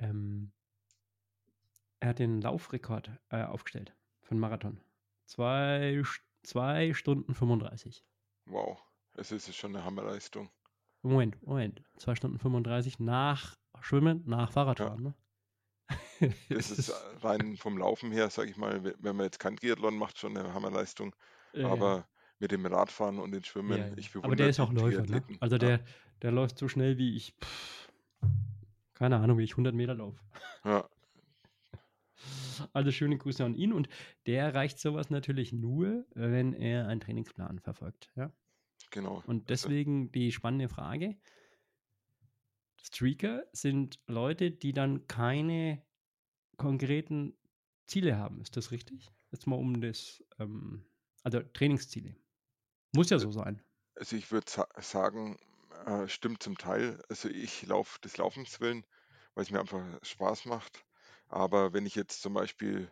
Speaker 1: ähm, er hat den Laufrekord äh, aufgestellt für einen Marathon. Zwei, zwei Stunden 35.
Speaker 2: Wow. Es ist schon eine Hammerleistung.
Speaker 1: Moment, Moment. 2 Stunden 35 nach Schwimmen, nach Fahrradfahren, ne? (laughs)
Speaker 2: Das ist rein vom Laufen her, sage ich mal, we- wenn man jetzt kein Triathlon macht, schon eine Hammerleistung. Aber mit dem Radfahren und dem Schwimmen,
Speaker 1: ja, ja.
Speaker 2: ich
Speaker 1: Aber
Speaker 2: bewundere
Speaker 1: der ist auch Läufer, ne? Also der, der läuft so schnell wie ich, pff, keine Ahnung, wie ich 100 Meter laufe.
Speaker 2: Ja, (laughs)
Speaker 1: Also schöne Grüße an ihn und der erreicht sowas natürlich nur, wenn er einen Trainingsplan verfolgt. Ja?
Speaker 2: Genau.
Speaker 1: Und deswegen die spannende Frage. Streaker sind Leute, die dann keine konkreten Ziele haben. Ist das richtig? Jetzt mal um das, ähm, also Trainingsziele. Muss ja so sein.
Speaker 2: also ich würde sa sagen, äh, stimmt zum Teil. Also ich laufe des Laufens willen, weil es mir einfach Spaß macht. Aber wenn ich jetzt zum Beispiel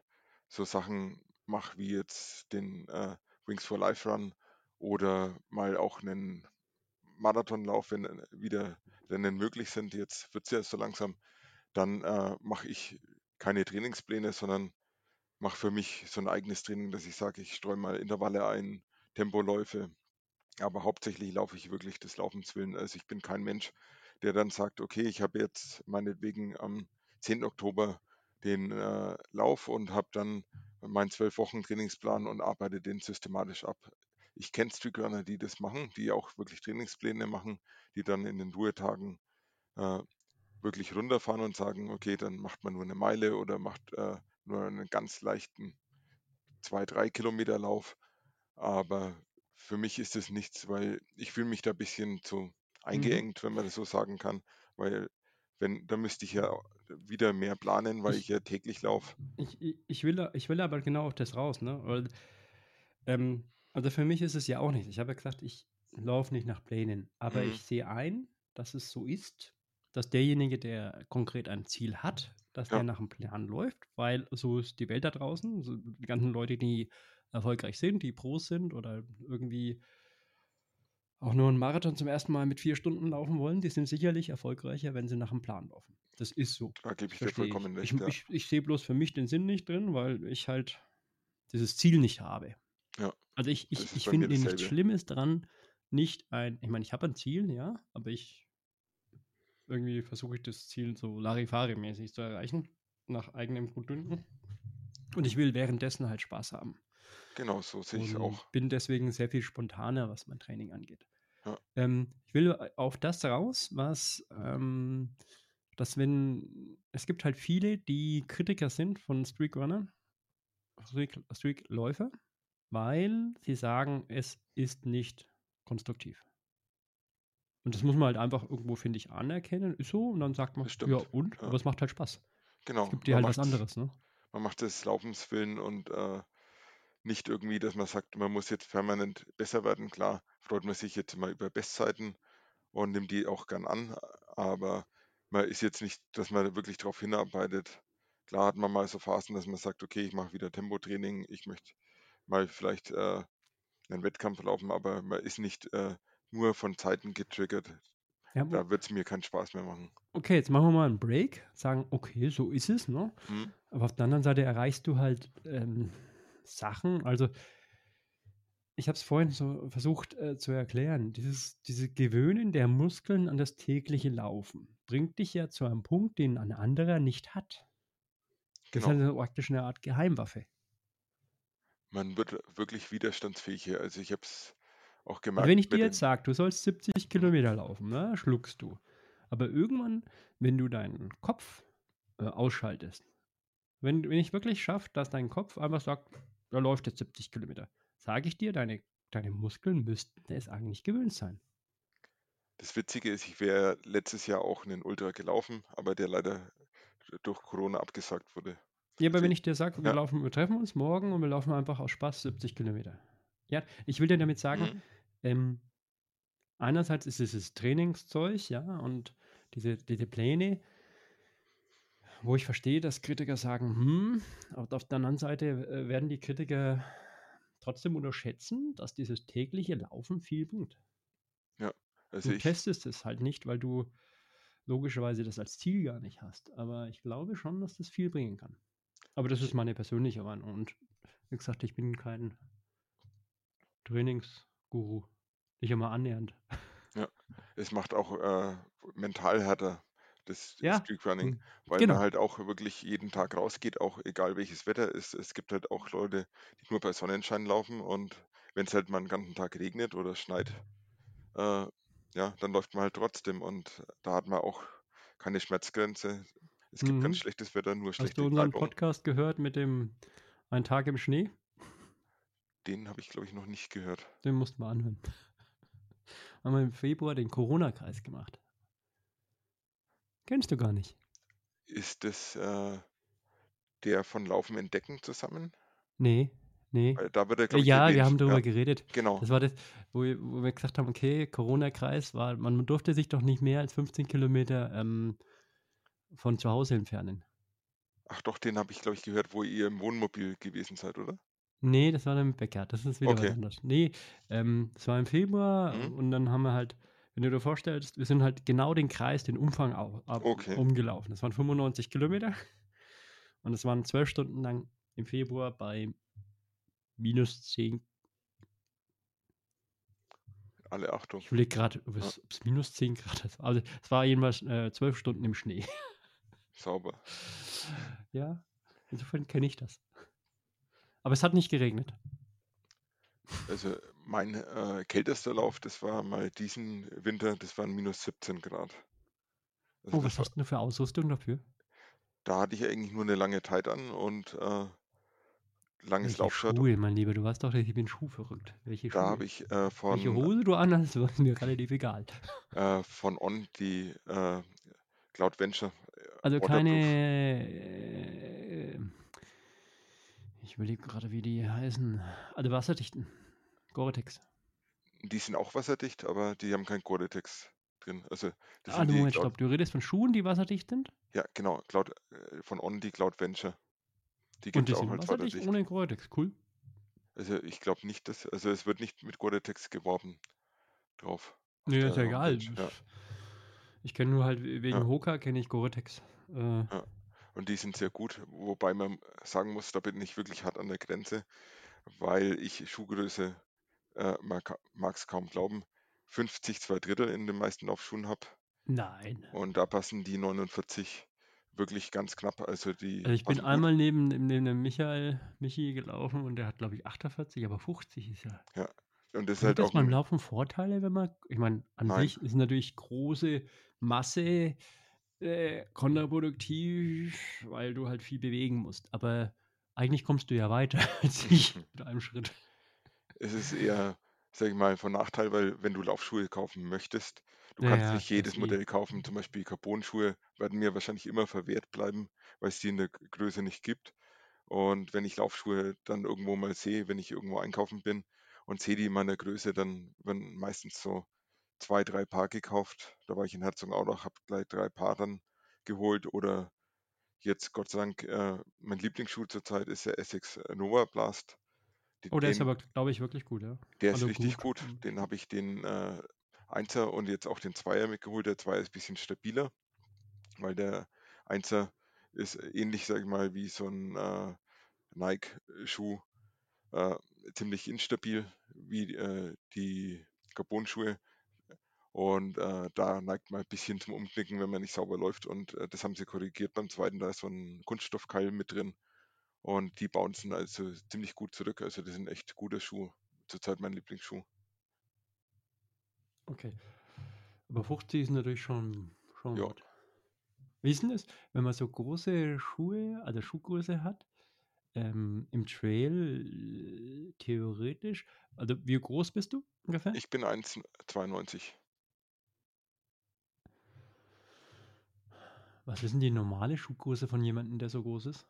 Speaker 2: so Sachen mache wie jetzt den äh, Wings for Life Run oder mal auch einen Marathonlauf, wenn äh, wieder Rennen möglich sind, jetzt wird es ja so langsam, dann äh, mache ich keine Trainingspläne, sondern mache für mich so ein eigenes Training, dass ich sage, ich streue mal Intervalle ein, Tempoläufe, aber hauptsächlich laufe ich wirklich des Laufens willen. Also ich bin kein Mensch, der dann sagt, okay, ich habe jetzt meinetwegen am 10. Oktober den äh, Lauf und habe dann meinen zwölf Wochen Trainingsplan und arbeite den systematisch ab. Ich kenne Streakrunner, die das machen, die auch wirklich Trainingspläne machen, die dann in den Ruhetagen äh, wirklich runterfahren und sagen, okay, dann macht man nur eine Meile oder macht äh, nur einen ganz leichten 2-3 Kilometer Lauf. Aber für mich ist es nichts, weil ich fühle mich da ein bisschen zu
Speaker 1: Mhm.
Speaker 2: eingeengt, wenn man das so sagen kann, weil wenn, da müsste ich ja wieder mehr planen, weil ich
Speaker 1: Ich,
Speaker 2: ja täglich laufe.
Speaker 1: ich, ich, ich, will, ich will aber genau auf das raus, ne? Weil, ähm, also für mich ist es ja auch nicht. Ich habe ja gesagt, ich laufe nicht nach Plänen. Aber
Speaker 2: Mhm.
Speaker 1: ich sehe ein, dass es so ist, dass derjenige, der konkret ein Ziel hat, dass
Speaker 2: Ja,
Speaker 1: der nach einem Plan läuft, weil so ist die Welt da draußen. So die ganzen Leute, die erfolgreich sind, die Pros sind oder irgendwie auch nur einen Marathon zum ersten Mal mit vier Stunden laufen wollen, die sind sicherlich erfolgreicher, wenn sie nach einem Plan laufen. Das ist so.
Speaker 2: da gebe ich dir
Speaker 1: ich.
Speaker 2: vollkommen
Speaker 1: Ich,
Speaker 2: recht, ja.
Speaker 1: ich, ich sehe bloß für mich den Sinn nicht drin, weil ich halt dieses Ziel nicht habe.
Speaker 2: Ja,
Speaker 1: Also ich, ich, ich finde nichts
Speaker 2: dasselbe.
Speaker 1: Schlimmes dran, nicht ein, ich meine, ich habe ein Ziel, ja, aber ich irgendwie versuche ich das Ziel so Larifari-mäßig zu erreichen, nach eigenem Gutdünken. Und ich will währenddessen halt Spaß haben.
Speaker 2: Genau, so sehe ich es auch.
Speaker 1: bin deswegen sehr viel spontaner, was mein Training angeht.
Speaker 2: Ja,
Speaker 1: Ähm, ich will auf das raus, was, ähm, dass wenn, es gibt halt viele, die Kritiker sind von Streakrunnern, Streak, Streakläufer, weil sie sagen, es ist nicht konstruktiv. Und das muss man halt einfach irgendwo, finde ich, anerkennen. Ist so. Und dann sagt man,
Speaker 2: das
Speaker 1: ja und?
Speaker 2: Ja,
Speaker 1: Aber es macht halt Spaß. Es
Speaker 2: genau.
Speaker 1: gibt dir halt was anderes, ne?
Speaker 2: man macht des Laufens willen und äh, nicht irgendwie, dass man sagt, man muss jetzt permanent besser werden. Klar, freut man sich jetzt mal über Bestzeiten und nimmt die auch gern an, aber man ist jetzt nicht, dass man wirklich darauf hinarbeitet. Klar hat man mal so Phasen, dass man sagt, okay, ich mache wieder Tempotraining, ich möchte mal vielleicht äh, einen Wettkampf laufen, aber man ist nicht äh, nur von Zeiten getriggert.
Speaker 1: Ja,
Speaker 2: Da wird es mir keinen Spaß mehr machen.
Speaker 1: okay, jetzt machen wir mal einen Break. Sagen, okay, so ist es, ne?
Speaker 2: Hm?
Speaker 1: Aber auf der anderen Seite erreichst du halt ähm, Sachen. Also, ich habe es vorhin so versucht äh, zu erklären. Dieses, diese Gewöhnen der Muskeln an das tägliche Laufen bringt dich ja zu einem Punkt, den ein anderer nicht hat. Das ist
Speaker 2: Genau.
Speaker 1: also praktisch eine Art Geheimwaffe.
Speaker 2: Man wird wirklich widerstandsfähiger. Also ich habe es auch
Speaker 1: Also
Speaker 2: gemerkt
Speaker 1: wenn ich dir jetzt sage, du sollst 70
Speaker 2: hm,
Speaker 1: Kilometer laufen, ne, schluckst du. Aber irgendwann, wenn du deinen Kopf äh, ausschaltest, wenn, wenn ich wirklich schaffe, dass dein Kopf einfach sagt, da läuft jetzt 70 Kilometer, sage ich dir, deine, deine Muskeln müssten es eigentlich gewöhnt sein.
Speaker 2: das Witzige ist, ich wäre letztes Jahr auch einen Ultra gelaufen, aber der leider durch Corona abgesagt wurde.
Speaker 1: Ja, aber
Speaker 2: Also
Speaker 1: wenn
Speaker 2: ich,
Speaker 1: dir sage, wir
Speaker 2: ja,
Speaker 1: laufen, wir treffen uns morgen und wir laufen einfach aus Spaß 70 Kilometer. Ja, ich will dir damit sagen,
Speaker 2: hm,
Speaker 1: ähm, einerseits ist es das Trainingszeug, ja, und diese, diese Pläne, wo ich verstehe, dass Kritiker sagen, hm, aber auf der anderen Seite äh, werden die Kritiker trotzdem unterschätzen, dass dieses tägliche Laufen viel bringt.
Speaker 2: ja, also
Speaker 1: Du
Speaker 2: ich,
Speaker 1: testest es halt nicht, weil du logischerweise das als Ziel gar nicht hast. Aber ich glaube schon, dass das viel bringen kann. Aber das ist meine persönliche Meinung. Und wie gesagt, ich bin kein Trainingsguru. Nicht immer annähernd.
Speaker 2: ja, es macht auch äh, mental härter, das
Speaker 1: Ja,
Speaker 2: Streakrunning,
Speaker 1: hm,
Speaker 2: weil man
Speaker 1: genau.
Speaker 2: halt auch wirklich jeden Tag rausgeht, auch egal welches Wetter ist. Es gibt halt auch Leute, die nur bei Sonnenschein laufen und wenn es halt mal einen ganzen Tag regnet oder schneit, äh, ja, dann läuft man halt trotzdem und da hat man auch keine Schmerzgrenze. Es gibt
Speaker 1: Mhm.
Speaker 2: ganz schlechtes Wetter, nur
Speaker 1: Hast
Speaker 2: schlechte
Speaker 1: du unseren
Speaker 2: Kleidung.
Speaker 1: Podcast gehört mit dem Ein Tag im Schnee?
Speaker 2: Den habe ich, glaube ich, noch nicht gehört.
Speaker 1: Den mussten wir anhören. Haben wir im Februar den Corona-Kreis gemacht. Kennst du gar nicht.
Speaker 2: Ist das äh, der von Laufen entdecken zusammen?
Speaker 1: Nee, nee.
Speaker 2: Weil da wird er,
Speaker 1: Äh,
Speaker 2: glaube ich,
Speaker 1: ja, wir haben darüber
Speaker 2: Ja,
Speaker 1: geredet.
Speaker 2: genau.
Speaker 1: Das war das, wo, wir- wo wir gesagt haben, okay, Corona-Kreis war, man durfte sich doch nicht mehr als 15 Kilometer ähm, von zu Hause entfernen.
Speaker 2: Ach doch, den habe ich, glaube ich, gehört, wo ihr im Wohnmobil gewesen seid, oder?
Speaker 1: Nee, das war dann im Bäcker. Das ist wieder
Speaker 2: Okay.
Speaker 1: was anderes. Nee, ähm, das war im Februar
Speaker 2: Mhm.
Speaker 1: und dann haben wir halt, wenn du dir vorstellst, wir sind halt genau den Kreis, den Umfang au- ab,
Speaker 2: Okay.
Speaker 1: umgelaufen. Das waren 95 Kilometer (laughs) und es waren zwölf Stunden lang im Februar bei minus 10.
Speaker 2: Alle Achtung.
Speaker 1: Ich überlege gerade, ob es, es minus 10 Grad ist. Also es war jedenfalls äh, zwölf Stunden im Schnee. (laughs)
Speaker 2: Sauber.
Speaker 1: ja, insofern kenne ich das. Aber es hat nicht geregnet.
Speaker 2: Also mein äh, kältester Lauf, das war mal diesen Winter, das waren minus 17 Grad. Also
Speaker 1: Oh,
Speaker 2: das
Speaker 1: was
Speaker 2: war,
Speaker 1: hast du für Ausrüstung dafür?
Speaker 2: da hatte ich eigentlich nur eine lange Zeit an und äh, langes
Speaker 1: Welche
Speaker 2: Laufshirt.
Speaker 1: Schuhe, mein Lieber? Du weißt doch, ich bin schuhverrückt. Welche
Speaker 2: Da
Speaker 1: Schuhe?
Speaker 2: habe ich äh,
Speaker 1: Welche
Speaker 2: von,
Speaker 1: Hose du anhast, ist (laughs) mir relativ egal.
Speaker 2: äh, von On die äh, Cloud Venture äh,
Speaker 1: Also
Speaker 2: Waterproof.
Speaker 1: keine. Äh, ich überlege gerade, wie die heißen. Also wasserdichten. Gore-Tex.
Speaker 2: Die sind auch wasserdicht, aber die haben kein Gore-Tex drin. Also das
Speaker 1: Ah,
Speaker 2: sind
Speaker 1: Moment, stopp. Du redest von Schuhen, die wasserdicht sind?
Speaker 2: ja genau, Cloud, äh, von On die Cloud Venture. Die gibt
Speaker 1: die
Speaker 2: es auch
Speaker 1: sind
Speaker 2: als
Speaker 1: wasserdicht
Speaker 2: wasserdicht.
Speaker 1: ohne Gore-Tex. Cool.
Speaker 2: Also ich glaube nicht, dass, also es wird nicht mit Gore-Tex geworben drauf. auf
Speaker 1: Nee, ist ja egal.
Speaker 2: Ja,
Speaker 1: Ich kenne nur halt wegen
Speaker 2: ja,
Speaker 1: Hoka, kenne ich Gore-Tex. Äh,
Speaker 2: ja. Und die sind sehr gut, wobei man sagen muss, da bin ich wirklich hart an der Grenze, weil ich Schuhgröße, äh, man mag es kaum glauben, 50 zwei Drittel in den meisten Laufschuhen habe.
Speaker 1: nein.
Speaker 2: Und da passen die 49 wirklich ganz knapp. Also die
Speaker 1: Also ich bin einmal neben, neben dem Michael, Michi gelaufen und der hat, glaube ich, 48, aber 50 ist ja.
Speaker 2: Ja. Und das ist halt
Speaker 1: das
Speaker 2: auch
Speaker 1: beim
Speaker 2: ein,
Speaker 1: Laufen Vorteile, wenn man, ich meine, an
Speaker 2: nein,
Speaker 1: sich ist natürlich große Masse äh, kontraproduktiv, weil du halt viel bewegen musst. Aber eigentlich kommst du ja weiter (laughs) als ich mit einem Schritt.
Speaker 2: Es ist eher, sag ich mal, von Nachteil, weil wenn du Laufschuhe kaufen möchtest, du
Speaker 1: Ja,
Speaker 2: kannst
Speaker 1: ja,
Speaker 2: nicht jedes. Modell kaufen. Zum Beispiel Carbon-Schuhe werden mir wahrscheinlich immer verwehrt bleiben, weil es die in der Größe nicht gibt. Und wenn ich Laufschuhe dann irgendwo mal sehe, wenn ich irgendwo einkaufen bin und sehe die in meiner Größe, dann werden meistens so zwei, drei Paar gekauft. Da war ich in Herzogenaurach, habe gleich drei Paar dann geholt. Oder jetzt, Gott sei Dank, äh, mein Lieblingsschuh zurzeit ist der Essex Nova Blast. Die,
Speaker 1: Oh, der ist
Speaker 2: den,
Speaker 1: aber, glaube ich, wirklich gut, ja.
Speaker 2: der ist
Speaker 1: Also
Speaker 2: richtig
Speaker 1: gut.
Speaker 2: gut. Den habe ich den äh, Einser und jetzt auch den Zweier mitgeholt. Der Zweier ist ein bisschen stabiler, weil der Einser ist ähnlich, sag ich mal, wie so ein äh, Nike-Schuh, äh, ziemlich instabil wie äh, die Carbon-Schuhe. Und äh, da neigt man ein bisschen zum Umknicken, wenn man nicht sauber läuft. Und äh, das haben sie korrigiert beim zweiten. Da ist so ein Kunststoffkeil mit drin. Und die bouncen also ziemlich gut zurück. Also das sind echt guter Schuh. Zurzeit mein Lieblingsschuh.
Speaker 1: Okay. Aber 50 ist natürlich schon, schon
Speaker 2: Ja,
Speaker 1: gut. Wie ist denn das, wenn man so große Schuhe, also Schuhgröße hat, ähm, im Trail äh, theoretisch, also wie groß bist du ungefähr?
Speaker 2: ich bin 1,92.
Speaker 1: Was ist denn die normale Schuhgröße von jemandem, der so groß ist?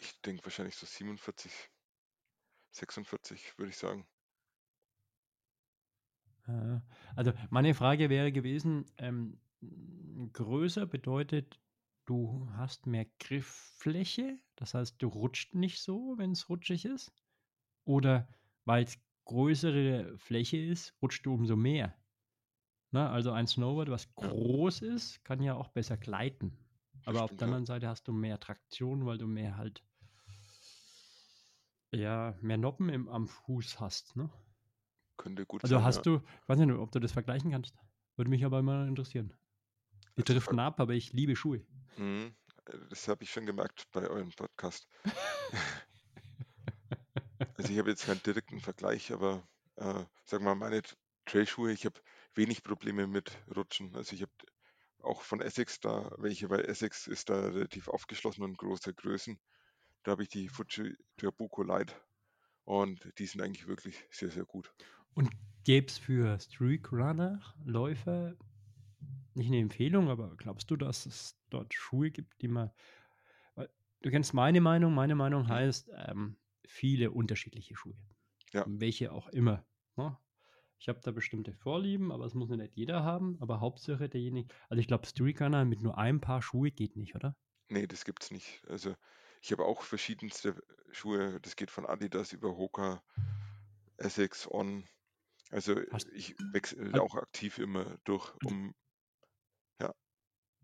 Speaker 2: Ich denke wahrscheinlich so 47, 46, würde ich sagen.
Speaker 1: Also meine Frage wäre gewesen, ähm, größer bedeutet, du hast mehr Grifffläche, das heißt, du rutscht nicht so, wenn es rutschig ist, oder weil es größere Fläche ist, rutscht du umso mehr. Na, also ein Snowboard, was
Speaker 2: Ja,
Speaker 1: groß ist, kann ja auch besser gleiten. Aber auf
Speaker 2: stimmt,
Speaker 1: der
Speaker 2: ja.
Speaker 1: anderen Seite hast du mehr Traktion, weil du mehr halt, ja, mehr Noppen im, am Fuß hast, ne?
Speaker 2: Könnte gut
Speaker 1: Also
Speaker 2: sein, ja.
Speaker 1: hast du, ich weiß nicht, ob du das vergleichen kannst. Würde mich aber mal interessieren. Die
Speaker 2: Also,
Speaker 1: driften
Speaker 2: ver-
Speaker 1: ab, aber ich liebe Schuhe.
Speaker 2: Mhm, das habe ich schon gemerkt bei eurem Podcast. (laughs) Also ich habe jetzt keinen direkten Vergleich, aber äh, sag mal, meine Trailschuhe, ich habe wenig Probleme mit Rutschen. Also ich habe auch von Essex da welche, weil Essex ist da relativ aufgeschlossen und große Größen. Da habe ich die Fuji Trabuco Light und die sind eigentlich wirklich sehr, sehr gut.
Speaker 1: Und gäbe es für Streak Runner Läufer nicht eine Empfehlung, aber glaubst du, dass es dort Schuhe gibt, die man. Du kennst meine Meinung. Meine Meinung mhm. heißt ähm, viele unterschiedliche Schuhe.
Speaker 2: Ja.
Speaker 1: Welche auch immer. Ne? Ich habe da bestimmte Vorlieben, aber es muss nicht jeder haben. Aber Hauptsache derjenige. Also ich glaube, Streakrunner mit nur einem Paar Schuhe geht nicht, oder?
Speaker 2: Nee, das gibt's nicht. Also ich habe auch verschiedenste Schuhe. Das geht von Adidas über Hoka, Essex, On. Also Hast, ich wechsle also, auch aktiv immer durch, um ja.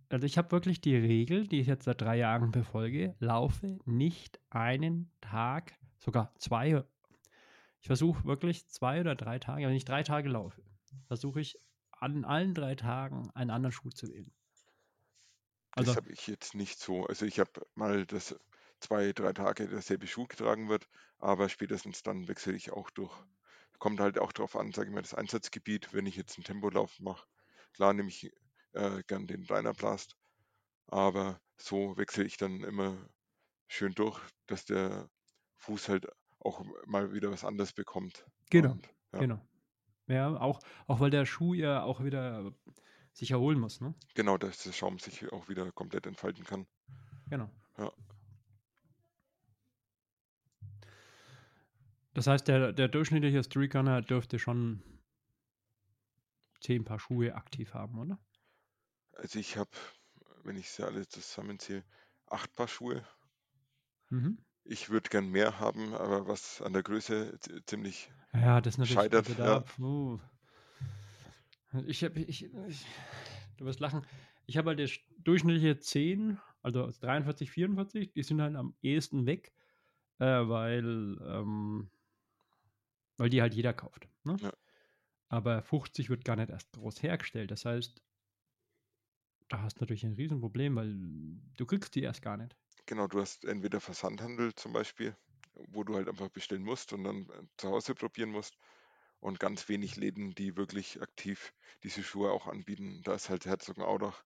Speaker 1: Also ich habe wirklich die Regel, die ich jetzt seit drei Jahren befolge, laufe nicht einen Tag, sogar zwei ich versuche wirklich zwei oder drei Tage, wenn ich drei Tage laufe, versuche ich an allen drei Tagen einen anderen Schuh zu wählen.
Speaker 2: Also, das habe ich jetzt nicht so. Also ich habe mal das zwei, drei Tage derselbe Schuh getragen wird, aber spätestens dann wechsle ich auch durch. Kommt halt auch darauf an, sage ich mal, das Einsatzgebiet. Wenn ich jetzt einen Tempolauf mache, klar nehme ich äh, gern den Dynablast, aber so wechsle ich dann immer schön durch, dass der Fuß halt auch mal wieder was anderes bekommt.
Speaker 1: Genau, Und, ja. genau. Ja, auch, auch weil der Schuh ja auch wieder sich erholen muss, ne?
Speaker 2: Genau, dass der Schaum sich auch wieder komplett entfalten kann.
Speaker 1: Genau.
Speaker 2: Ja.
Speaker 1: Das heißt, der, der durchschnittliche Streakrunner dürfte schon zehn Paar Schuhe aktiv haben, oder?
Speaker 2: Also ich habe, wenn ich sie alle zusammenzähle, acht Paar Schuhe.
Speaker 1: Mhm.
Speaker 2: Ich würde gern mehr haben, aber was an der Größe ziemlich
Speaker 1: Ja, das
Speaker 2: natürlich, scheitert.
Speaker 1: also
Speaker 2: Ja,
Speaker 1: puh. Ich habe, ich, ich, du wirst lachen. Ich habe halt das durchschnittliche 10, also 43, 44, die sind halt am ehesten weg, äh, weil, ähm, weil die halt jeder kauft. Ne?
Speaker 2: Ja.
Speaker 1: Aber 50 wird gar nicht erst groß hergestellt. Das heißt, da hast du natürlich ein Riesenproblem, weil du kriegst die erst gar nicht.
Speaker 2: Genau, du hast entweder Versandhandel zum Beispiel, wo du halt einfach bestellen musst und dann äh, zu Hause probieren musst. Und ganz wenig Läden, die wirklich aktiv diese Schuhe auch anbieten. Da ist halt Herzogenaurach,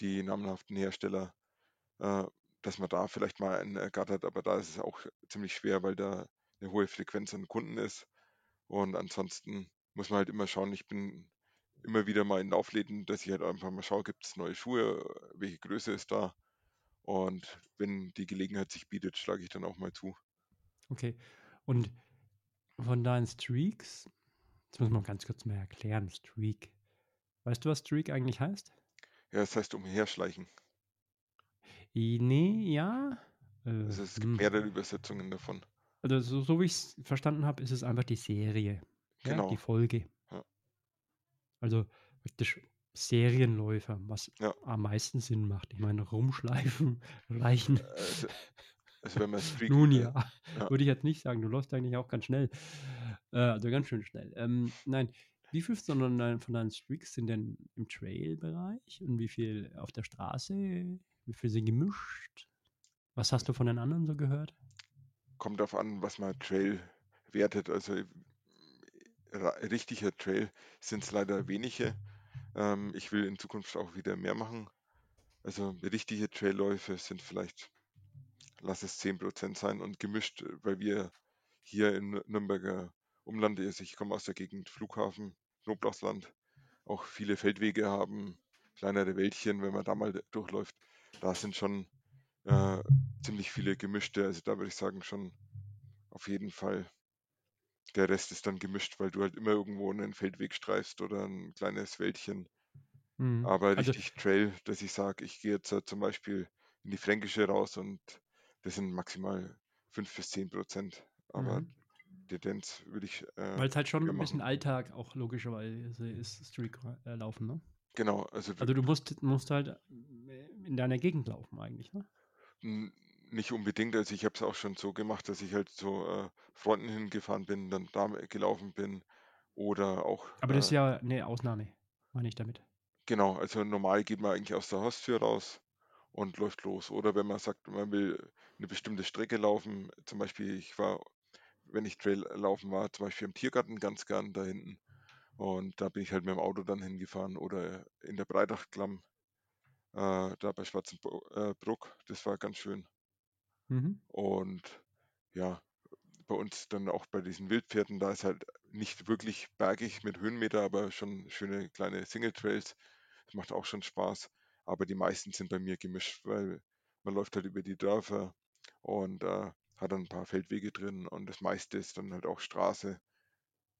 Speaker 2: die namenhaften Hersteller, äh, dass man da vielleicht mal einen ergattert, aber da ist es auch ziemlich schwer, weil da eine hohe Frequenz an Kunden ist. Und ansonsten muss man halt immer schauen, ich bin immer wieder mal in Laufläden, dass ich halt einfach mal schaue, gibt es neue Schuhe, welche Größe ist da und wenn die Gelegenheit sich bietet, schlage ich dann auch mal zu.
Speaker 1: Okay. Und von deinen Streaks, das muss man ganz kurz mal erklären, Streak. Weißt du, was Streak eigentlich heißt?
Speaker 2: Ja, das heißt umherschleichen.
Speaker 1: Nee, ja.
Speaker 2: Also es gibt hm. mehrere Übersetzungen davon.
Speaker 1: Also so, so wie ich es verstanden habe, ist es einfach die Serie. Genau. Die Folge.
Speaker 2: Ja.
Speaker 1: Also praktisch Serienläufer, was
Speaker 2: Ja.
Speaker 1: am meisten Sinn macht. Ich meine, rumschleifen, (laughs) reichen.
Speaker 2: Also, also wenn man Streak,
Speaker 1: Nun
Speaker 2: äh,
Speaker 1: ja,
Speaker 2: ja.
Speaker 1: würde ich jetzt nicht sagen. Du läufst eigentlich auch ganz schnell. Äh, also ganz schön schnell. Ähm, nein, wie viel von deinen, von deinen Streaks sind denn im Trail-Bereich und wie viel auf der Straße? Wie viel sind gemischt? Was hast du von den anderen so gehört?
Speaker 2: Kommt darauf an, was man Trail wertet. Also äh, richtiger Trail sind es leider wenige. Ähm, ich will in Zukunft auch wieder mehr machen. Also richtige Trailläufe sind vielleicht, lass es 10% sein und gemischt, weil wir hier im Nürnberger Umland, also ich komme aus der Gegend Flughafen, Knoblauchsland, auch viele Feldwege haben, kleinere Wäldchen, wenn man da mal durchläuft. Da sind schon äh, ziemlich viele gemischte, also da würde ich sagen schon auf jeden Fall der Rest ist dann gemischt, weil du halt immer irgendwo einen Feldweg streifst oder ein kleines Wäldchen. Mhm. Aber Also, richtig Trail, dass ich sage, ich gehe jetzt halt zum Beispiel in die Fränkische raus und das sind maximal 5 bis 10 Prozent. Aber mhm. Tendenz würde ich äh,
Speaker 1: weil es halt schon ein bisschen Alltag auch logischerweise ist, Streak äh, laufen, ne?
Speaker 2: Genau, also
Speaker 1: Also du musst, musst halt in deiner Gegend laufen eigentlich, ne?
Speaker 2: Nicht unbedingt, also ich habe es auch schon so gemacht, dass ich halt zu äh, Freunden hingefahren bin, dann da gelaufen bin oder auch.
Speaker 1: Aber das ist äh, ja eine Ausnahme, meine ich damit.
Speaker 2: Genau, also normal geht man eigentlich aus der Haustür raus und läuft los. Oder wenn man sagt, man will eine bestimmte Strecke laufen, zum Beispiel, ich war, wenn ich Trail laufen war, zum Beispiel im Tiergarten ganz gern da hinten. Und da bin ich halt mit dem Auto dann hingefahren oder in der Breitachklamm äh, da bei Schwarzenbruck. Äh, das war ganz schön.
Speaker 1: Mhm.
Speaker 2: Und ja, bei uns dann auch bei diesen Wildpferden, da ist halt nicht wirklich bergig mit Höhenmeter, aber schon schöne kleine Single Trails. Das macht auch schon Spaß. Aber die meisten sind bei mir gemischt, weil man läuft halt über die Dörfer und äh, hat dann ein paar Feldwege drin und das meiste ist dann halt auch Straße.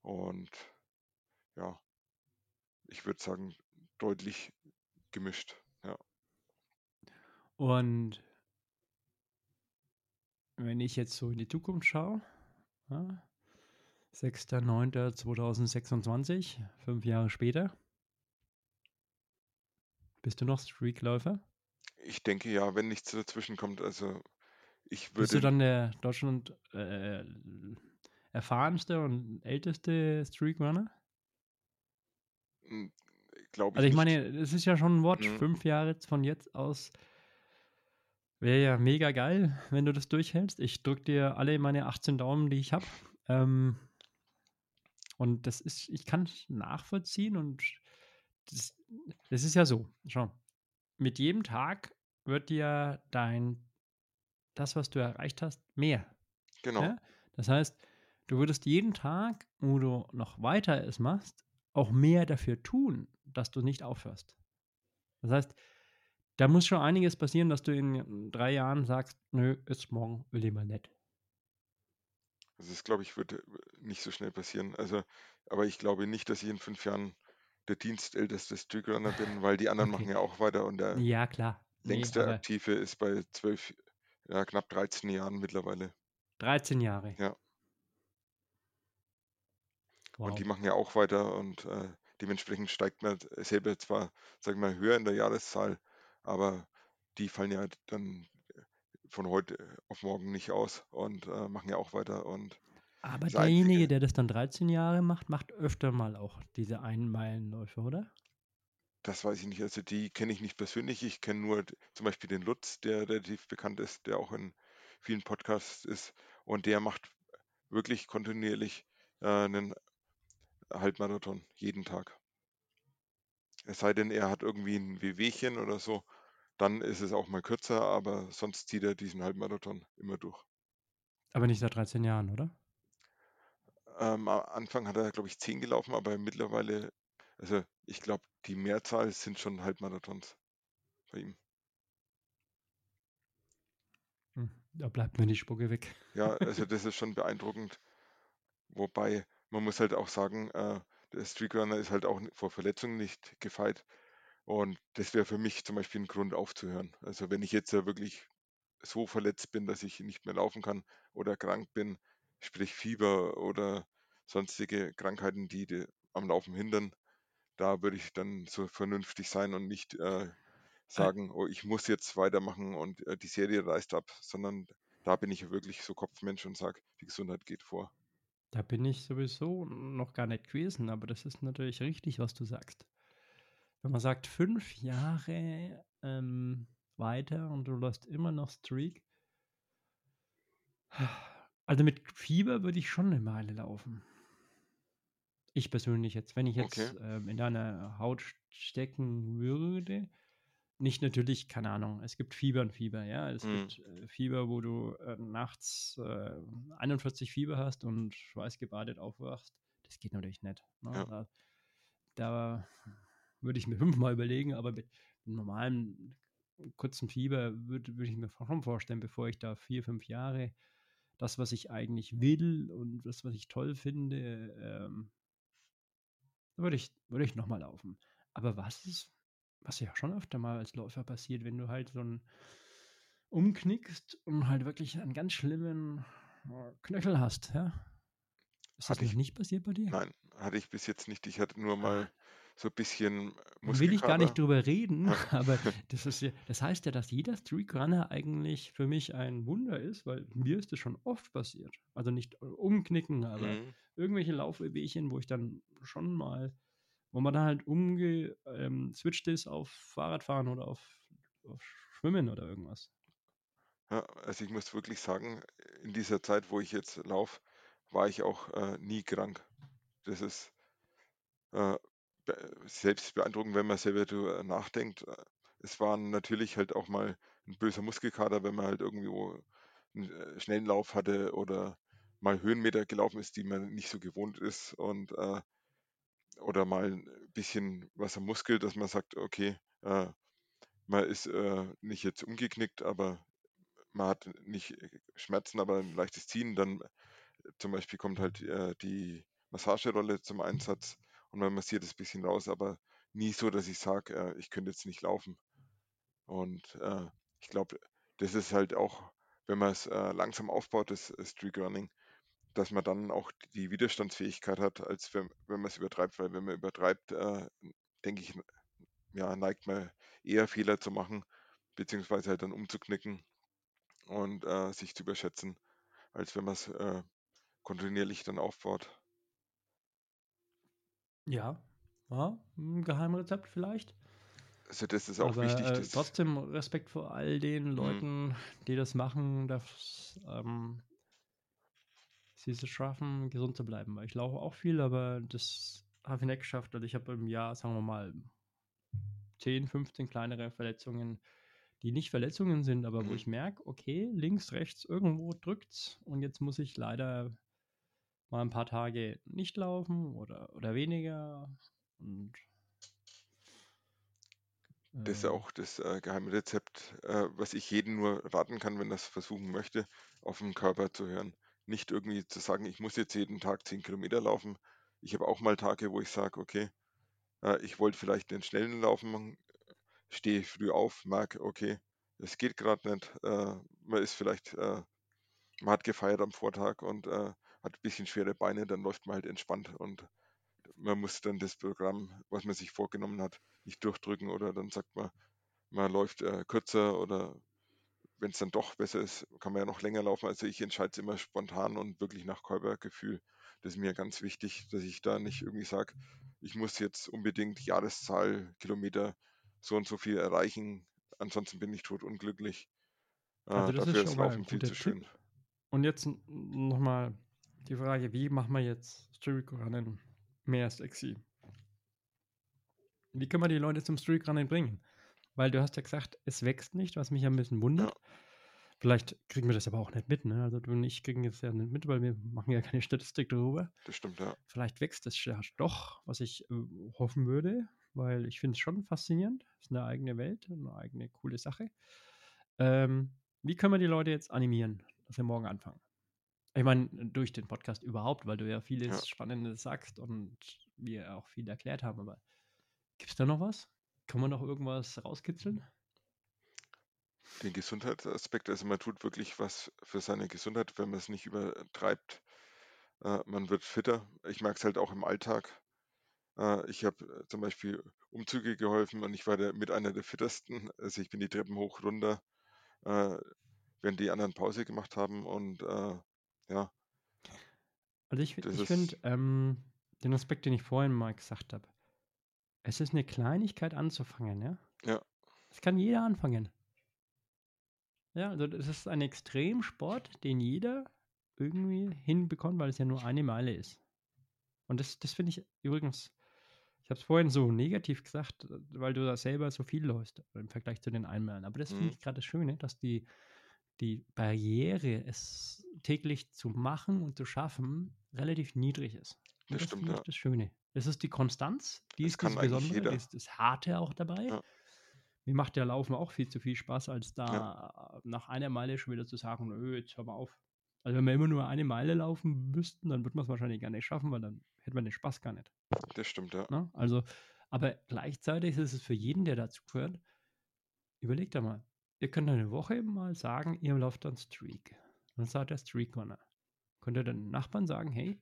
Speaker 2: Und ja, ich würde sagen, deutlich gemischt. Ja.
Speaker 1: Und wenn ich jetzt so in die Zukunft schaue, ja, 6.9.2026, fünf Jahre später, bist du noch Streakläufer?
Speaker 2: Ich denke ja, wenn nichts dazwischen kommt. Also ich
Speaker 1: Bist du
Speaker 2: würde,
Speaker 1: dann der Deutschland äh, erfahrenste und älteste Streakrunner?
Speaker 2: glaube
Speaker 1: Also
Speaker 2: ich
Speaker 1: ich
Speaker 2: nicht.
Speaker 1: meine, es ist ja schon ein Wort,
Speaker 2: Mhm.
Speaker 1: fünf Jahre von jetzt aus wäre ja mega geil, wenn du das durchhältst. Ich drücke dir alle meine 18 Daumen, die ich habe. Ähm, und das ist, ich kann es nachvollziehen und das, das ist ja so. Schau, mit jedem Tag wird dir dein, das, was du erreicht hast, mehr.
Speaker 2: Genau.
Speaker 1: Ja? Das heißt, du würdest jeden Tag, wo du noch weiter es machst, auch mehr dafür tun, dass du nicht aufhörst. Das heißt, da muss schon einiges passieren, dass du in drei Jahren sagst, nö, ist morgen will ich mal nicht.
Speaker 2: Also das glaube ich, wird äh, nicht so schnell passieren. Also, aber ich glaube nicht, dass ich in fünf Jahren der dienstälteste Streakrunner bin, weil die anderen machen
Speaker 1: Okay.
Speaker 2: ja auch weiter und der
Speaker 1: Ja, klar. Nee,
Speaker 2: längste
Speaker 1: aber
Speaker 2: Aktive ist bei zwölf, ja, knapp 13 Jahren mittlerweile.
Speaker 1: 13 Jahre.
Speaker 2: Ja. Und
Speaker 1: Wow.
Speaker 2: die machen ja auch weiter und äh, dementsprechend steigt man selber zwar, sag ich mal, höher in der Jahreszahl, aber die fallen ja dann von heute auf morgen nicht aus und äh, machen ja auch weiter und
Speaker 1: Aber derjenige, der das dann 13 Jahre macht, macht öfter mal auch diese Einmeilenläufe, oder?
Speaker 2: das weiß ich nicht, also die kenne ich nicht persönlich, ich kenne nur zum Beispiel den Lutz, der relativ bekannt ist, der auch in vielen Podcasts ist und der macht wirklich kontinuierlich äh, einen Halbmarathon jeden Tag. Es sei denn, er hat irgendwie ein Wehwehchen oder so, dann ist es auch mal kürzer, aber sonst zieht er diesen Halbmarathon immer durch.
Speaker 1: Aber nicht seit 13 Jahren, oder?
Speaker 2: Ähm, am Anfang hat er, glaube ich, 10 gelaufen, aber mittlerweile, also ich glaube, die Mehrzahl sind schon Halbmarathons bei ihm.
Speaker 1: Hm, Da bleibt mir die Spucke weg.
Speaker 2: Ja, also (laughs) das ist schon beeindruckend. Wobei, man muss halt auch sagen, äh, der Streakrunner ist halt auch vor Verletzungen nicht gefeit. Und das wäre für mich zum Beispiel ein Grund aufzuhören. Also wenn ich jetzt ja wirklich so verletzt bin, dass ich nicht mehr laufen kann oder krank bin, sprich Fieber oder sonstige Krankheiten, die, die am Laufen hindern, da würde ich dann so vernünftig sein und nicht äh,
Speaker 1: Äh,
Speaker 2: sagen, oh, ich muss jetzt weitermachen und äh, die Serie reißt ab, sondern da bin ich wirklich so Kopfmensch und sage, die Gesundheit geht vor.
Speaker 1: Da bin ich sowieso noch gar nicht gewesen, aber das ist natürlich richtig, was du sagst. Wenn man sagt, fünf Jahre ähm, weiter und du läufst immer noch Streak. Also mit Fieber würde ich schon eine Meile laufen. Ich persönlich jetzt, wenn ich
Speaker 2: Okay.
Speaker 1: jetzt ähm, in deiner Haut stecken würde, nicht natürlich, keine Ahnung, es gibt Fieber und Fieber, ja. Es
Speaker 2: Mhm.
Speaker 1: gibt äh, Fieber, wo du äh, nachts äh, 41 Fieber hast und schweißgebadet aufwachst. Das geht natürlich nicht. Ne?
Speaker 2: Ja.
Speaker 1: Da, da würde ich mir (laughs) fünfmal überlegen, aber mit einem normalen kurzen Fieber würde würd ich mir schon vorstellen, bevor ich da vier, fünf Jahre das, was ich eigentlich will und das, was ich toll finde, ähm, würde ich, würde ich nochmal laufen. Aber was ist, was ja schon öfter mal als Läufer passiert, wenn du halt so ein umknickst und halt wirklich einen ganz schlimmen äh, Knöchel hast, ja? Ist das
Speaker 2: Hatte
Speaker 1: noch
Speaker 2: ich,
Speaker 1: nicht passiert bei dir?
Speaker 2: nein, hatte ich bis jetzt nicht. Ich hatte nur
Speaker 1: Ah,
Speaker 2: mal so ein bisschen
Speaker 1: Dann will ich gar nicht
Speaker 2: Muskelkater.
Speaker 1: drüber reden,
Speaker 2: Ja. (laughs)
Speaker 1: aber (laughs) das ist ja, das heißt ja, dass jeder Streakrunner eigentlich für mich ein Wunder ist, weil mir ist das schon oft passiert. Also nicht äh, umknicken, aber
Speaker 2: Mhm.
Speaker 1: irgendwelche Laufwehwehchen, wo ich dann schon mal, wo man dann halt umge ähm, ist auf Fahrradfahren oder auf, auf Schwimmen oder irgendwas.
Speaker 2: Ja, also ich muss wirklich sagen, in dieser Zeit, wo ich jetzt laufe, war ich auch äh, nie krank. Das ist äh, selbst beeindruckend, wenn man selber drüber nachdenkt. Äh, es war natürlich halt auch mal ein böser Muskelkater, wenn man halt irgendwo einen äh, schnellen Lauf hatte oder mal Höhenmeter gelaufen ist, die man nicht so gewohnt ist und äh, oder mal ein bisschen was am Muskel, dass man sagt, okay, äh, man ist äh, nicht jetzt umgeknickt, aber man hat nicht Schmerzen, aber ein leichtes Ziehen, dann äh, zum Beispiel kommt halt äh, die Massagerolle zum Einsatz und man massiert es ein bisschen raus, aber nie so, dass ich sage, äh, ich könnte jetzt nicht laufen. Und äh, ich glaube, das ist halt auch, wenn man es äh, langsam aufbaut, das äh, Streak Running, dass man dann auch die Widerstandsfähigkeit hat, als wenn, wenn man es übertreibt. Weil wenn man übertreibt, äh, denke ich, ja, neigt man eher Fehler zu machen, beziehungsweise halt dann umzuknicken und äh, sich zu überschätzen, als wenn man es äh, kontinuierlich dann aufbaut.
Speaker 1: Ja, ja, ein Geheimrezept vielleicht.
Speaker 2: Also das ist auch
Speaker 1: Aber
Speaker 2: wichtig.
Speaker 1: äh, trotzdem Respekt vor all den
Speaker 2: Mhm.
Speaker 1: Leuten, die das machen, dass ähm, sie es schaffen, gesund zu bleiben. Weil ich laufe auch viel, aber das habe ich nicht geschafft. Also ich habe im Jahr, sagen wir mal, 10, 15 kleinere Verletzungen, die nicht Verletzungen sind, aber wo ich merke, okay, links, rechts, irgendwo drückt's und jetzt muss ich leider mal ein paar Tage nicht laufen oder, oder weniger. Und
Speaker 2: das ist
Speaker 1: äh,
Speaker 2: auch das äh, Geheimrezept, äh, was ich jedem nur raten kann, wenn er es versuchen möchte, auf den Körper zu hören. Nicht irgendwie zu sagen, ich muss jetzt jeden Tag 10 Kilometer laufen. Ich habe auch mal Tage, wo ich sage, okay, äh, ich wollte vielleicht einen schnellen Laufen machen, stehe früh auf, merke, okay, es geht gerade nicht. Äh, man ist vielleicht, äh, man hat gefeiert am Vortag und hat ein bisschen schwere Beine, dann läuft man halt entspannt und man muss dann das Programm, was man sich vorgenommen hat, nicht durchdrücken oder dann sagt man, man läuft kürzer oder wenn es dann doch besser ist, kann man ja noch länger laufen. Also ich entscheide es immer spontan und wirklich nach Körpergefühl. Das ist mir ganz wichtig, dass ich da nicht irgendwie sage, ich muss jetzt unbedingt Jahreszahl, Kilometer so und so viel erreichen, ansonsten bin ich totunglücklich. Äh,
Speaker 1: Also das ist
Speaker 2: dafür
Speaker 1: schon
Speaker 2: ist
Speaker 1: mal ein
Speaker 2: Laufen viel zu schön.
Speaker 1: Tipp. Und jetzt nochmal die Frage, wie machen wir jetzt Streakrunnen mehr sexy? Wie können wir die Leute zum Streakrunnen bringen? Weil du hast ja gesagt, es wächst nicht, was mich ein bisschen wundert.
Speaker 2: Ja.
Speaker 1: Vielleicht kriegen wir das aber auch nicht mit, ne? Also du und ich kriegen es ja nicht mit, weil wir machen ja keine (laughs) Statistik darüber.
Speaker 2: Das stimmt, ja.
Speaker 1: Vielleicht wächst es ja doch, was ich äh, hoffen würde, weil ich finde es schon faszinierend. Es ist eine eigene Welt, eine eigene coole Sache. Ähm, wie können wir die Leute jetzt animieren, dass wir morgen anfangen? Ich meine, durch den Podcast überhaupt, weil du ja vieles
Speaker 2: Ja.
Speaker 1: Spannendes sagst und wir auch viel erklärt haben, aber gibt es da noch was? Kann man noch irgendwas rauskitzeln?
Speaker 2: Den Gesundheitsaspekt, also man tut wirklich was für seine Gesundheit, wenn man es nicht übertreibt. Äh, man wird fitter. Ich merke es halt auch im Alltag. Äh, ich habe zum Beispiel Umzüge geholfen und ich war der, mit einer der fittesten. Also ich bin die Treppen hoch, runter, äh, während die anderen Pause gemacht haben. Und äh, ja,
Speaker 1: Also ich, ich finde ähm, den Aspekt, den ich vorhin mal gesagt habe, es ist eine Kleinigkeit anzufangen, ja?
Speaker 2: Ja.
Speaker 1: Es kann jeder anfangen. Ja, also das ist ein Extremsport, den jeder irgendwie hinbekommt, weil es ja nur eine Meile ist. Und das, das finde ich übrigens, ich habe es vorhin so negativ gesagt, weil du da selber so viel läufst im Vergleich zu den Einmeilen. Aber das finde
Speaker 2: Mhm.
Speaker 1: ich gerade das Schöne, dass die, die Barriere, es täglich zu machen und zu schaffen, relativ niedrig ist.
Speaker 2: Das
Speaker 1: das
Speaker 2: stimmt,
Speaker 1: ich
Speaker 2: ja.
Speaker 1: das Schöne. Das ist die Konstanz, die
Speaker 2: Das
Speaker 1: ist das Besondere, das ist das Harte auch dabei.
Speaker 2: Ja.
Speaker 1: Mir macht der Laufen auch viel zu viel Spaß, als da nach einer Meile schon wieder zu sagen, nö, jetzt hör mal auf. Also wenn wir immer nur eine Meile laufen müssten, dann würde man es wahrscheinlich gar nicht schaffen, weil dann hätte man den Spaß gar nicht.
Speaker 2: Das stimmt, ja.
Speaker 1: Ne? Also, aber gleichzeitig ist es für jeden, der dazu gehört, überlegt da mal. Ihr könnt eine Woche mal sagen, ihr lauft dann Streak. Dann sagt der Streak Runner. Könnt ihr den Nachbarn sagen, hey,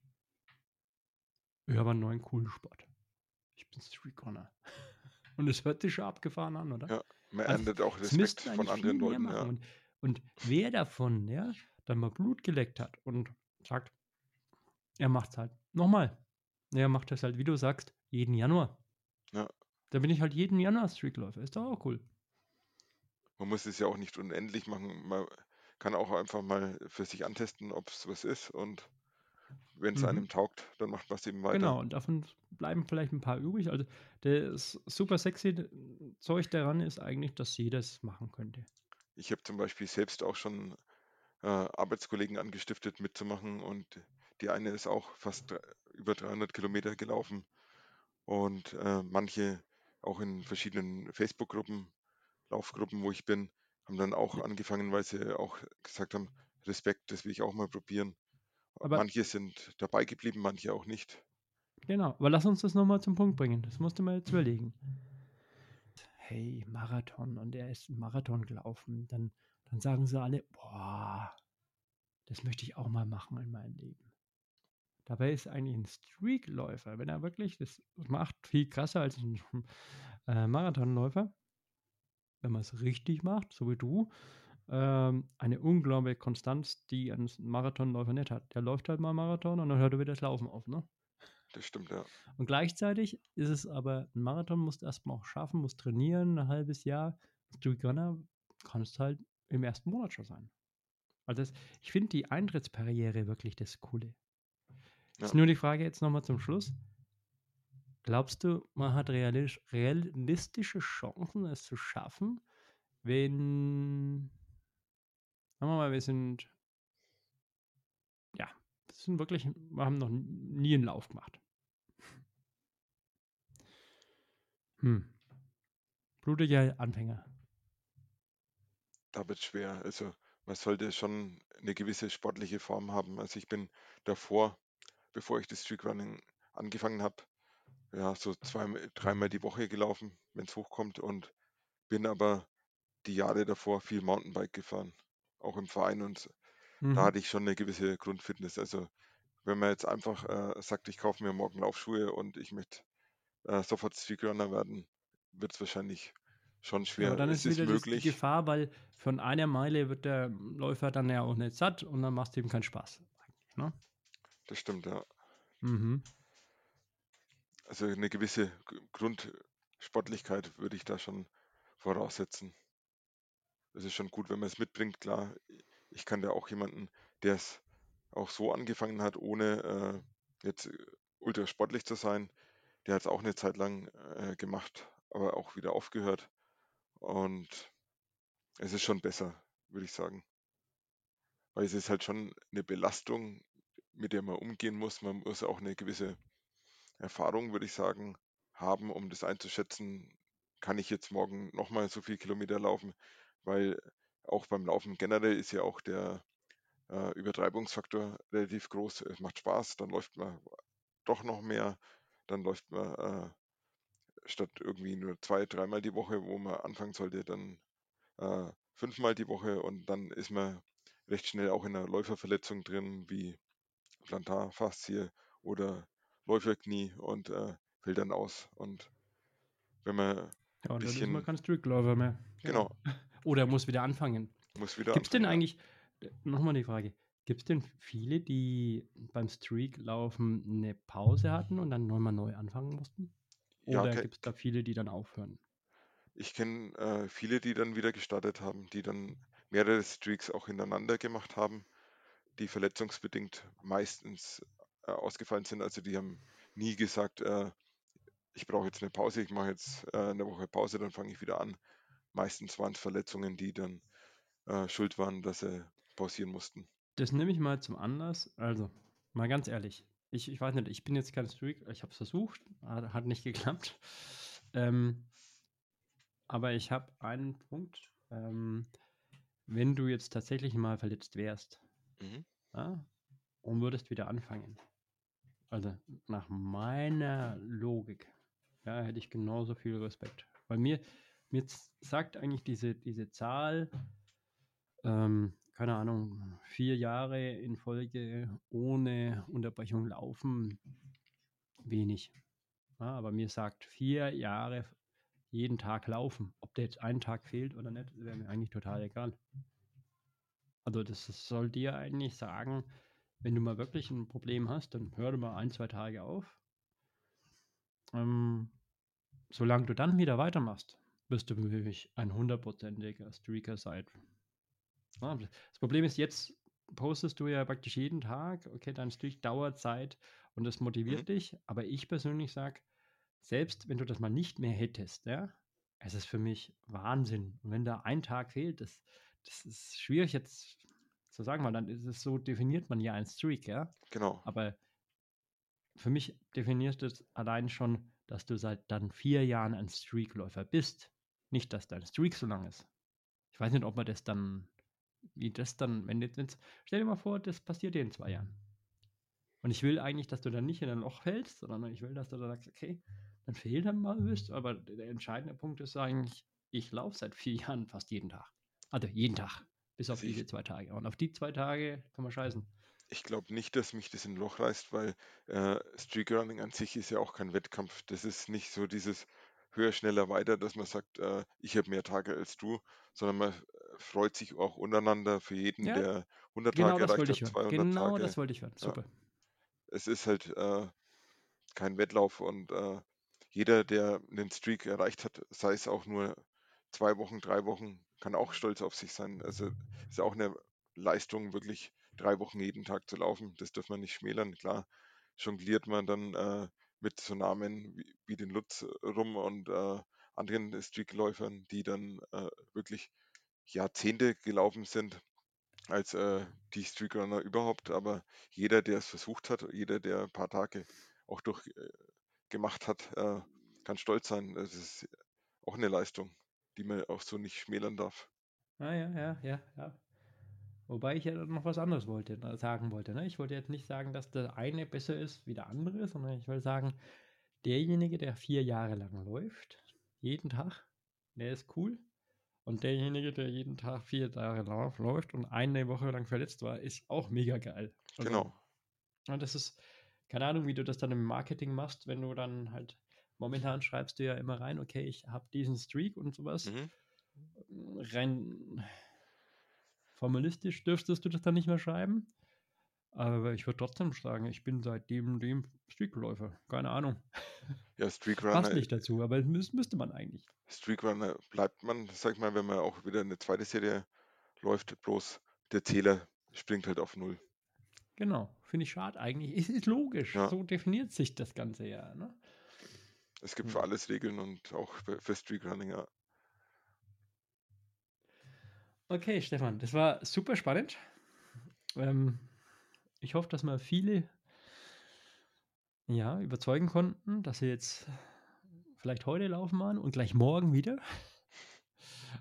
Speaker 1: ich habe einen neuen coolen Sport. Ich bin Streak Runner. (laughs) Und es hört sich schon abgefahren an, oder?
Speaker 2: Ja, Man
Speaker 1: Also,
Speaker 2: erntet auch
Speaker 1: Es
Speaker 2: Respekt von anderen Leuten, ja.
Speaker 1: Und, und wer davon, ja, dann mal Blut geleckt hat und sagt, er macht es halt nochmal. Er macht das halt, wie du sagst, jeden Januar.
Speaker 2: Ja.
Speaker 1: Da bin ich halt jeden Januar Streakläufer. Ist doch auch cool.
Speaker 2: Man muss es ja auch nicht unendlich machen. Man kann auch einfach mal für sich antesten, ob es was ist. Und wenn es
Speaker 1: Mhm.
Speaker 2: einem taugt, dann macht man es eben weiter.
Speaker 1: Genau, und davon bleiben vielleicht ein paar übrig. Also das super sexy Zeug daran ist eigentlich, dass jeder es machen könnte.
Speaker 2: Ich habe zum Beispiel selbst auch schon äh, Arbeitskollegen angestiftet mitzumachen und die eine ist auch fast über 300 Kilometer gelaufen und äh, manche auch in verschiedenen Facebook-Gruppen, Laufgruppen, wo ich bin, haben dann auch angefangen, weil sie auch gesagt haben, Respekt, das will ich auch mal probieren.
Speaker 1: Aber
Speaker 2: Manche sind dabei geblieben, manche auch nicht.
Speaker 1: genau, aber lass uns das nochmal zum Punkt bringen. Das musst du mal jetzt überlegen. Hey, Marathon und er ist Marathon gelaufen. Dann, dann sagen sie alle, boah, das möchte ich auch mal machen in meinem Leben. Dabei ist eigentlich ein Streakläufer, wenn er wirklich das macht, viel krasser als ein (laughs) äh, Marathonläufer, wenn man es richtig macht, so wie du, ähm, eine unglaubliche Konstanz, die ein Marathonläufer nicht hat. Der läuft halt mal Marathon und dann hört er wieder das Laufen auf, ne?
Speaker 2: Das stimmt, ja.
Speaker 1: Und gleichzeitig ist es aber, ein Marathon musst du erstmal auch schaffen, musst trainieren, ein halbes Jahr. Streak Runner kannst halt im ersten Monat schon sein. Also das, ich finde die Eintrittsbarriere wirklich das Coole.
Speaker 2: Ja.
Speaker 1: Ist nur die Frage jetzt nochmal zum Schluss. Glaubst du, man hat realisch, realistische Chancen, es zu schaffen, wenn, sagen wir mal, wir sind, ja, wir sind wirklich, wir haben noch nie einen Lauf gemacht. Hm. Blutiger Anfänger.
Speaker 2: Da wird schwer. Also man sollte schon eine gewisse sportliche Form haben. Also ich bin davor, bevor ich das Streakrunning angefangen habe, ja, so zweimal, dreimal die Woche gelaufen, wenn es hochkommt und bin aber die Jahre davor viel Mountainbike gefahren, auch im Verein und da
Speaker 1: Mhm.
Speaker 2: hatte ich schon eine gewisse Grundfitness. Also wenn man jetzt einfach äh, sagt, ich kaufe mir morgen Laufschuhe und ich möchte äh, sofort Streakrunner werden, wird es wahrscheinlich schon
Speaker 1: Aber
Speaker 2: schwer.
Speaker 1: dann
Speaker 2: Es
Speaker 1: ist
Speaker 2: ist
Speaker 1: wieder das, die
Speaker 2: möglich,
Speaker 1: Gefahr, weil von einer Meile wird der Läufer dann ja auch nicht satt und dann macht es ihm keinen Spaß. Ne?
Speaker 2: das stimmt, ja.
Speaker 1: Mhm.
Speaker 2: Also eine gewisse Grundsportlichkeit würde ich da schon voraussetzen. Es ist schon gut, wenn man es mitbringt, klar. Ich kann da auch jemanden, der es auch so angefangen hat, ohne äh, jetzt äh, ultra sportlich zu sein, der hat es auch eine Zeit lang äh, gemacht, aber auch wieder aufgehört. Und es ist schon besser, würde ich sagen. Weil es ist halt schon eine Belastung, mit der man umgehen muss. Man muss auch eine gewisse Erfahrung, würde ich sagen, haben, um das einzuschätzen, kann ich jetzt morgen nochmal so viel Kilometer laufen, weil auch beim Laufen generell ist ja auch der äh, Übertreibungsfaktor relativ groß. Es macht Spaß, dann läuft man doch noch mehr, dann läuft man äh, statt irgendwie nur zwei, dreimal die Woche, wo man anfangen sollte, dann äh, fünfmal die Woche und dann ist man recht schnell auch in einer Läuferverletzung drin, wie Plantarfaszie oder Läuferknie und äh, fällt dann aus. Und wenn man
Speaker 1: Ja, und dann ist
Speaker 2: bisschen-
Speaker 1: man kein Streakläufer mehr.
Speaker 2: Genau.
Speaker 1: Oder muss wieder anfangen.
Speaker 2: muss wieder
Speaker 1: Gibt es denn eigentlich, nochmal die Frage, gibt es denn viele, die beim Streaklaufen eine Pause hatten und dann nochmal neu anfangen mussten?
Speaker 2: Ja,
Speaker 1: Oder
Speaker 2: ke-
Speaker 1: gibt es da viele, die dann aufhören?
Speaker 2: Ich kenne äh, viele, die dann wieder gestartet haben, die dann mehrere Streaks auch hintereinander gemacht haben, die verletzungsbedingt meistens äh, ausgefallen sind. Also die haben nie gesagt, äh, ich brauche jetzt eine Pause, ich mache jetzt äh, eine Woche Pause, dann fange ich wieder an. Meistens waren es Verletzungen, die dann äh, schuld waren, dass sie pausieren mussten.
Speaker 1: Das nehme ich mal zum Anlass. Also, mal ganz ehrlich. Ich, ich weiß nicht, ich bin jetzt kein Streak, ich habe es versucht, hat, hat nicht geklappt. Ähm, aber ich habe einen Punkt. Ähm, wenn du jetzt tatsächlich mal verletzt wärst
Speaker 2: Mhm.
Speaker 1: ja, und würdest wieder anfangen, also nach meiner Logik, ja, hätte ich genauso viel Respekt. Weil mir, mir sagt eigentlich diese, diese Zahl, ähm, keine Ahnung, vier Jahre in Folge ohne Unterbrechung laufen, wenig. Ja, aber mir sagt vier Jahre jeden Tag laufen. Ob der jetzt einen Tag fehlt oder nicht, wäre mir eigentlich total egal. Also das soll dir eigentlich sagen, wenn du mal wirklich ein Problem hast, dann hör mal ein, zwei Tage auf. Ähm, solange du dann wieder weitermachst, wirst du wirklich ein hundertprozentiger Streaker sein. Das Problem ist jetzt, postest du ja praktisch jeden Tag, okay, dein Streak dauert Zeit und das motiviert
Speaker 2: Mhm.
Speaker 1: dich. Aber ich persönlich sage, selbst wenn du das mal nicht mehr hättest, ja, es ist für mich Wahnsinn. Und wenn da ein Tag fehlt, das, das ist schwierig jetzt zu sagen, weil dann ist es so, definiert man ja einen Streak, ja.
Speaker 2: Genau.
Speaker 1: Aber für mich definiert es allein schon, dass du seit dann vier Jahren ein Streakläufer bist. Nicht, dass dein Streak so lang ist. Ich weiß nicht, ob man das dann, wie das dann, wenn jetzt, stell dir mal vor, das passiert dir in zwei Jahren. Und ich will eigentlich, dass du dann nicht in ein Loch fällst, sondern ich will, dass du dann sagst, okay, dann fehlt dann mal bist, aber der entscheidende Punkt ist eigentlich, ich laufe seit vier (laughs) Jahren fast jeden Tag. Also jeden Tag, bis auf
Speaker 2: Also
Speaker 1: diese zwei Tage. Und auf die zwei Tage kann man scheißen.
Speaker 2: Ich glaube nicht, dass mich das in ein Loch reißt, weil äh, Streakrunning an sich ist ja auch kein Wettkampf. Das ist nicht so dieses höher, schneller, weiter, dass man sagt, äh, ich habe mehr Tage als du, sondern man freut sich auch untereinander für jeden,
Speaker 1: Ja,
Speaker 2: der 100
Speaker 1: Genau
Speaker 2: Tage
Speaker 1: das
Speaker 2: erreicht hat,
Speaker 1: ich hören.
Speaker 2: 200
Speaker 1: Genau
Speaker 2: Tage.
Speaker 1: das wollte ich hören.
Speaker 2: Ja.
Speaker 1: Super.
Speaker 2: Es ist halt äh, kein Wettlauf und äh, jeder, der einen Streak erreicht hat, sei es auch nur zwei Wochen, drei Wochen, kann auch stolz auf sich sein. Also ist auch eine Leistung, wirklich drei Wochen jeden Tag zu laufen. Das darf man nicht schmälern. Klar, jongliert man dann äh, mit so Namen wie, wie den Lutz rum und äh, anderen Streakläufern, die dann äh, wirklich Jahrzehnte gelaufen sind als äh, die Streakrunner überhaupt. Aber jeder, der es versucht hat, jeder, der ein paar Tage auch durch äh, hat, äh, kann stolz sein. Das ist auch eine Leistung, die man auch so nicht schmälern darf.
Speaker 1: Ah, ja, ja, ja, ja. Wobei ich ja dann noch was anderes wollte, äh, sagen wollte. Ne? Ich wollte jetzt nicht sagen, dass der eine besser ist wie der andere, sondern ich will sagen, derjenige, der vier Jahre lang läuft, jeden Tag, der ist cool. Und derjenige, der jeden Tag vier Jahre lang läuft und eine Woche lang verletzt war, ist auch mega geil. Also,
Speaker 2: Genau.
Speaker 1: Und das ist, keine Ahnung, wie du das dann im Marketing machst, wenn du dann halt, momentan schreibst du ja immer rein, okay, ich habe diesen Streak und sowas.
Speaker 2: Mhm.
Speaker 1: Rein formalistisch dürftest du das dann nicht mehr schreiben. Aber ich würde trotzdem sagen, ich bin seit dem, dem Streakläufer. Keine Ahnung.
Speaker 2: Ja,
Speaker 1: Passt
Speaker 2: Streakrunner,
Speaker 1: nicht dazu, aber müß, müsste man eigentlich.
Speaker 2: Streakrunner bleibt man, sag ich mal, wenn man auch wieder eine zweite Serie läuft, bloß der Zähler springt halt auf Null.
Speaker 1: Genau. Finde ich schade eigentlich. Es ist logisch.
Speaker 2: Ja.
Speaker 1: So definiert sich das Ganze ja. Ne?
Speaker 2: Es gibt
Speaker 1: Hm.
Speaker 2: für alles Regeln und auch für, für Streakrunning, ja.
Speaker 1: Okay, Stefan, das war super spannend. Ähm, ich hoffe, dass wir viele ja, überzeugen konnten, dass sie jetzt vielleicht heute laufen waren und gleich morgen wieder.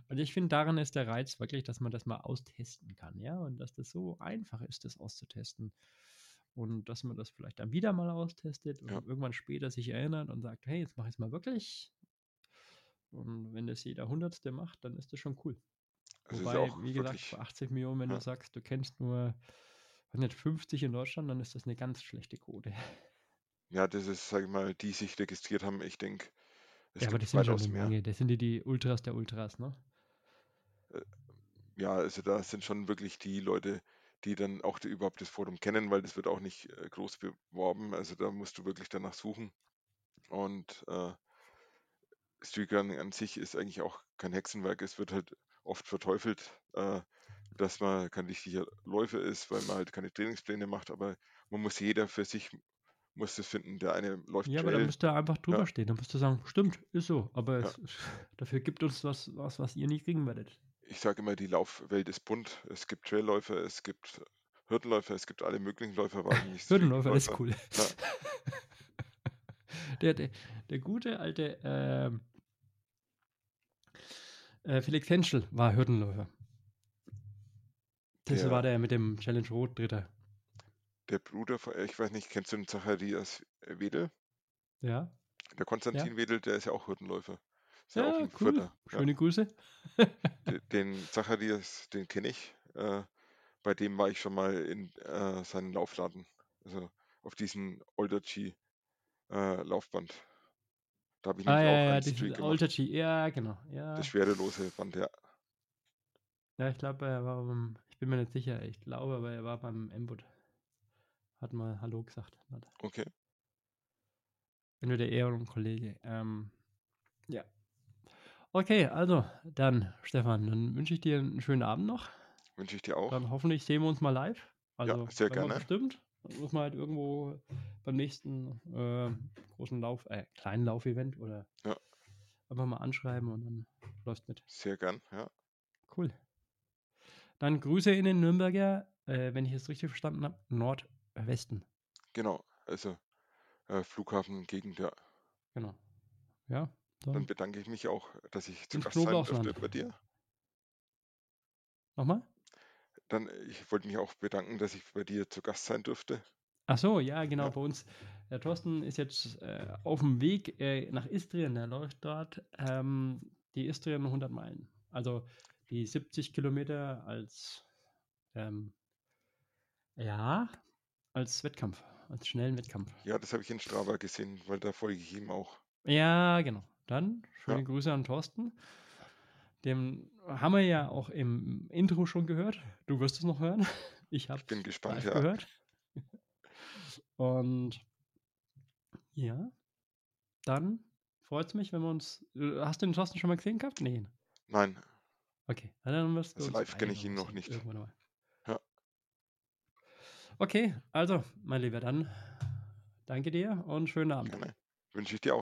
Speaker 1: Und ich finde, daran ist der Reiz wirklich, dass man das mal austesten kann, ja, und dass das so einfach ist, das auszutesten. Und dass man das vielleicht dann wieder mal austestet und
Speaker 2: Ja.
Speaker 1: irgendwann später sich erinnert und sagt, hey, jetzt mache ich es mal wirklich. Und wenn das jeder Hundertste macht, dann ist das schon cool.
Speaker 2: Also
Speaker 1: Wobei,
Speaker 2: ist auch
Speaker 1: wie gesagt,
Speaker 2: wirklich,
Speaker 1: für 80 Millionen, wenn
Speaker 2: ja.
Speaker 1: du sagst, du kennst nur weiß nicht, 50 in Deutschland, dann ist das eine ganz schlechte Quote. (laughs)
Speaker 2: ja, das ist, sag ich mal, die sich registriert haben. Ich denke, es
Speaker 1: ja, aber das sind schon eine
Speaker 2: mehr.
Speaker 1: Menge. Das sind die, die Ultras der Ultras, ne?
Speaker 2: Ja, also da sind schon wirklich die Leute, die dann auch die, überhaupt das Forum kennen, weil das wird auch nicht äh, groß beworben. Also da musst du wirklich danach suchen. Und äh, Streakrunning an sich ist eigentlich auch kein Hexenwerk. Es wird halt oft verteufelt, äh, dass man kein richtiger Läufer ist, weil man halt keine Trainingspläne macht. Aber man muss jeder für sich muss das finden. Der eine läuft
Speaker 1: Ja, aber da
Speaker 2: Trail.
Speaker 1: müsst ihr einfach drüber
Speaker 2: Ja.
Speaker 1: stehen. Da müsst ihr sagen, stimmt, ist so. Aber
Speaker 2: Ja.
Speaker 1: es, (laughs) dafür gibt uns was, was, was ihr nicht kriegen werdet.
Speaker 2: Ich sage immer, die Laufwelt ist bunt. Es gibt Trailläufer, es gibt Hürdenläufer, es gibt alle möglichen Läufer, aber nicht
Speaker 1: Hürdenläufer, ist cool. (laughs) der, der, der gute alte ähm, äh, Felix Henschel war Hürdenläufer. Das
Speaker 2: Der-
Speaker 1: war der mit dem Challenge Rot Dritter.
Speaker 2: Der Bruder von, ich weiß nicht, kennst du den Zacharias Wedel?
Speaker 1: Ja,
Speaker 2: Der Konstantin Wedel, der ist ja auch Hürdenläufer. Ist ja,
Speaker 1: ja
Speaker 2: auch ein
Speaker 1: cool.
Speaker 2: Vierter. Ja.
Speaker 1: Schöne Grüße. (laughs)
Speaker 2: De- Den Zacharias, den kenne ich. Äh, bei dem war ich schon mal in äh, seinem Laufladen. Also auf diesem Older G äh, Laufband. Da habe ich
Speaker 1: Ah,
Speaker 2: nämlich
Speaker 1: ja,
Speaker 2: auch
Speaker 1: ja,
Speaker 2: einen Streak gemacht.
Speaker 1: Alter G. Ja, genau. Ja,
Speaker 2: Das schwerelose Band, ja.
Speaker 1: ja ich glaube, er war beim, ich bin mir nicht sicher, ich glaube, aber er war beim Embut. Hat mal Hallo gesagt.
Speaker 2: Okay.
Speaker 1: Entweder er oder ein Kollege. Ähm, ja. Okay, also dann, Stefan, dann wünsche ich dir einen schönen Abend noch.
Speaker 2: Wünsche ich dir auch.
Speaker 1: Dann hoffentlich sehen wir uns mal live. Also,
Speaker 2: sehr
Speaker 1: wenn wir
Speaker 2: gerne.
Speaker 1: Bestimmt. Dann muss man halt irgendwo beim nächsten äh, großen Lauf, äh, kleinen Laufevent oder
Speaker 2: Ja.
Speaker 1: einfach mal anschreiben und dann läuft mit.
Speaker 2: Sehr gern, ja.
Speaker 1: Cool. Dann Grüße in den Nürnberger, äh, wenn ich es richtig verstanden habe, Nordwesten.
Speaker 2: Genau. Also äh, Flughafengegend, ja.
Speaker 1: Genau. Ja,
Speaker 2: Dann
Speaker 1: dann
Speaker 2: bedanke ich mich auch, dass ich zu Gast sein durfte bei dir.
Speaker 1: nochmal.
Speaker 2: Dann, äh, ich wollte mich auch bedanken, dass ich bei dir zu Gast sein durfte.
Speaker 1: Ach so, ja, genau,
Speaker 2: Ja.
Speaker 1: bei uns. Der Thorsten ist jetzt äh, auf dem Weg äh, nach Istrien. Der läuft dort ähm, die Istrien 100 Meilen. Also die 70 Kilometer als, ähm, ja, als Wettkampf, als schnellen Wettkampf.
Speaker 2: Ja, das habe ich in Strava gesehen, weil da folge ich ihm auch.
Speaker 1: Ja, genau. Dann schöne
Speaker 2: Ja.
Speaker 1: Grüße an Thorsten. Dem haben wir ja auch im Intro schon gehört. Du wirst es noch hören. (laughs) Ich habe
Speaker 2: bin gespannt, ja.
Speaker 1: gehört. (laughs) Und ja, dann freut es mich, wenn wir uns. äh, Hast du den Thorsten schon mal gesehen gehabt? Nee.
Speaker 2: Nein,
Speaker 1: Okay, dann wirst du
Speaker 2: Also live kenne ich ihn noch nicht.
Speaker 1: Irgendwann mal.
Speaker 2: Ja.
Speaker 1: Okay, also, mein Lieber, dann danke dir und schönen Abend.
Speaker 2: gerne. Wünsche ich dir auch.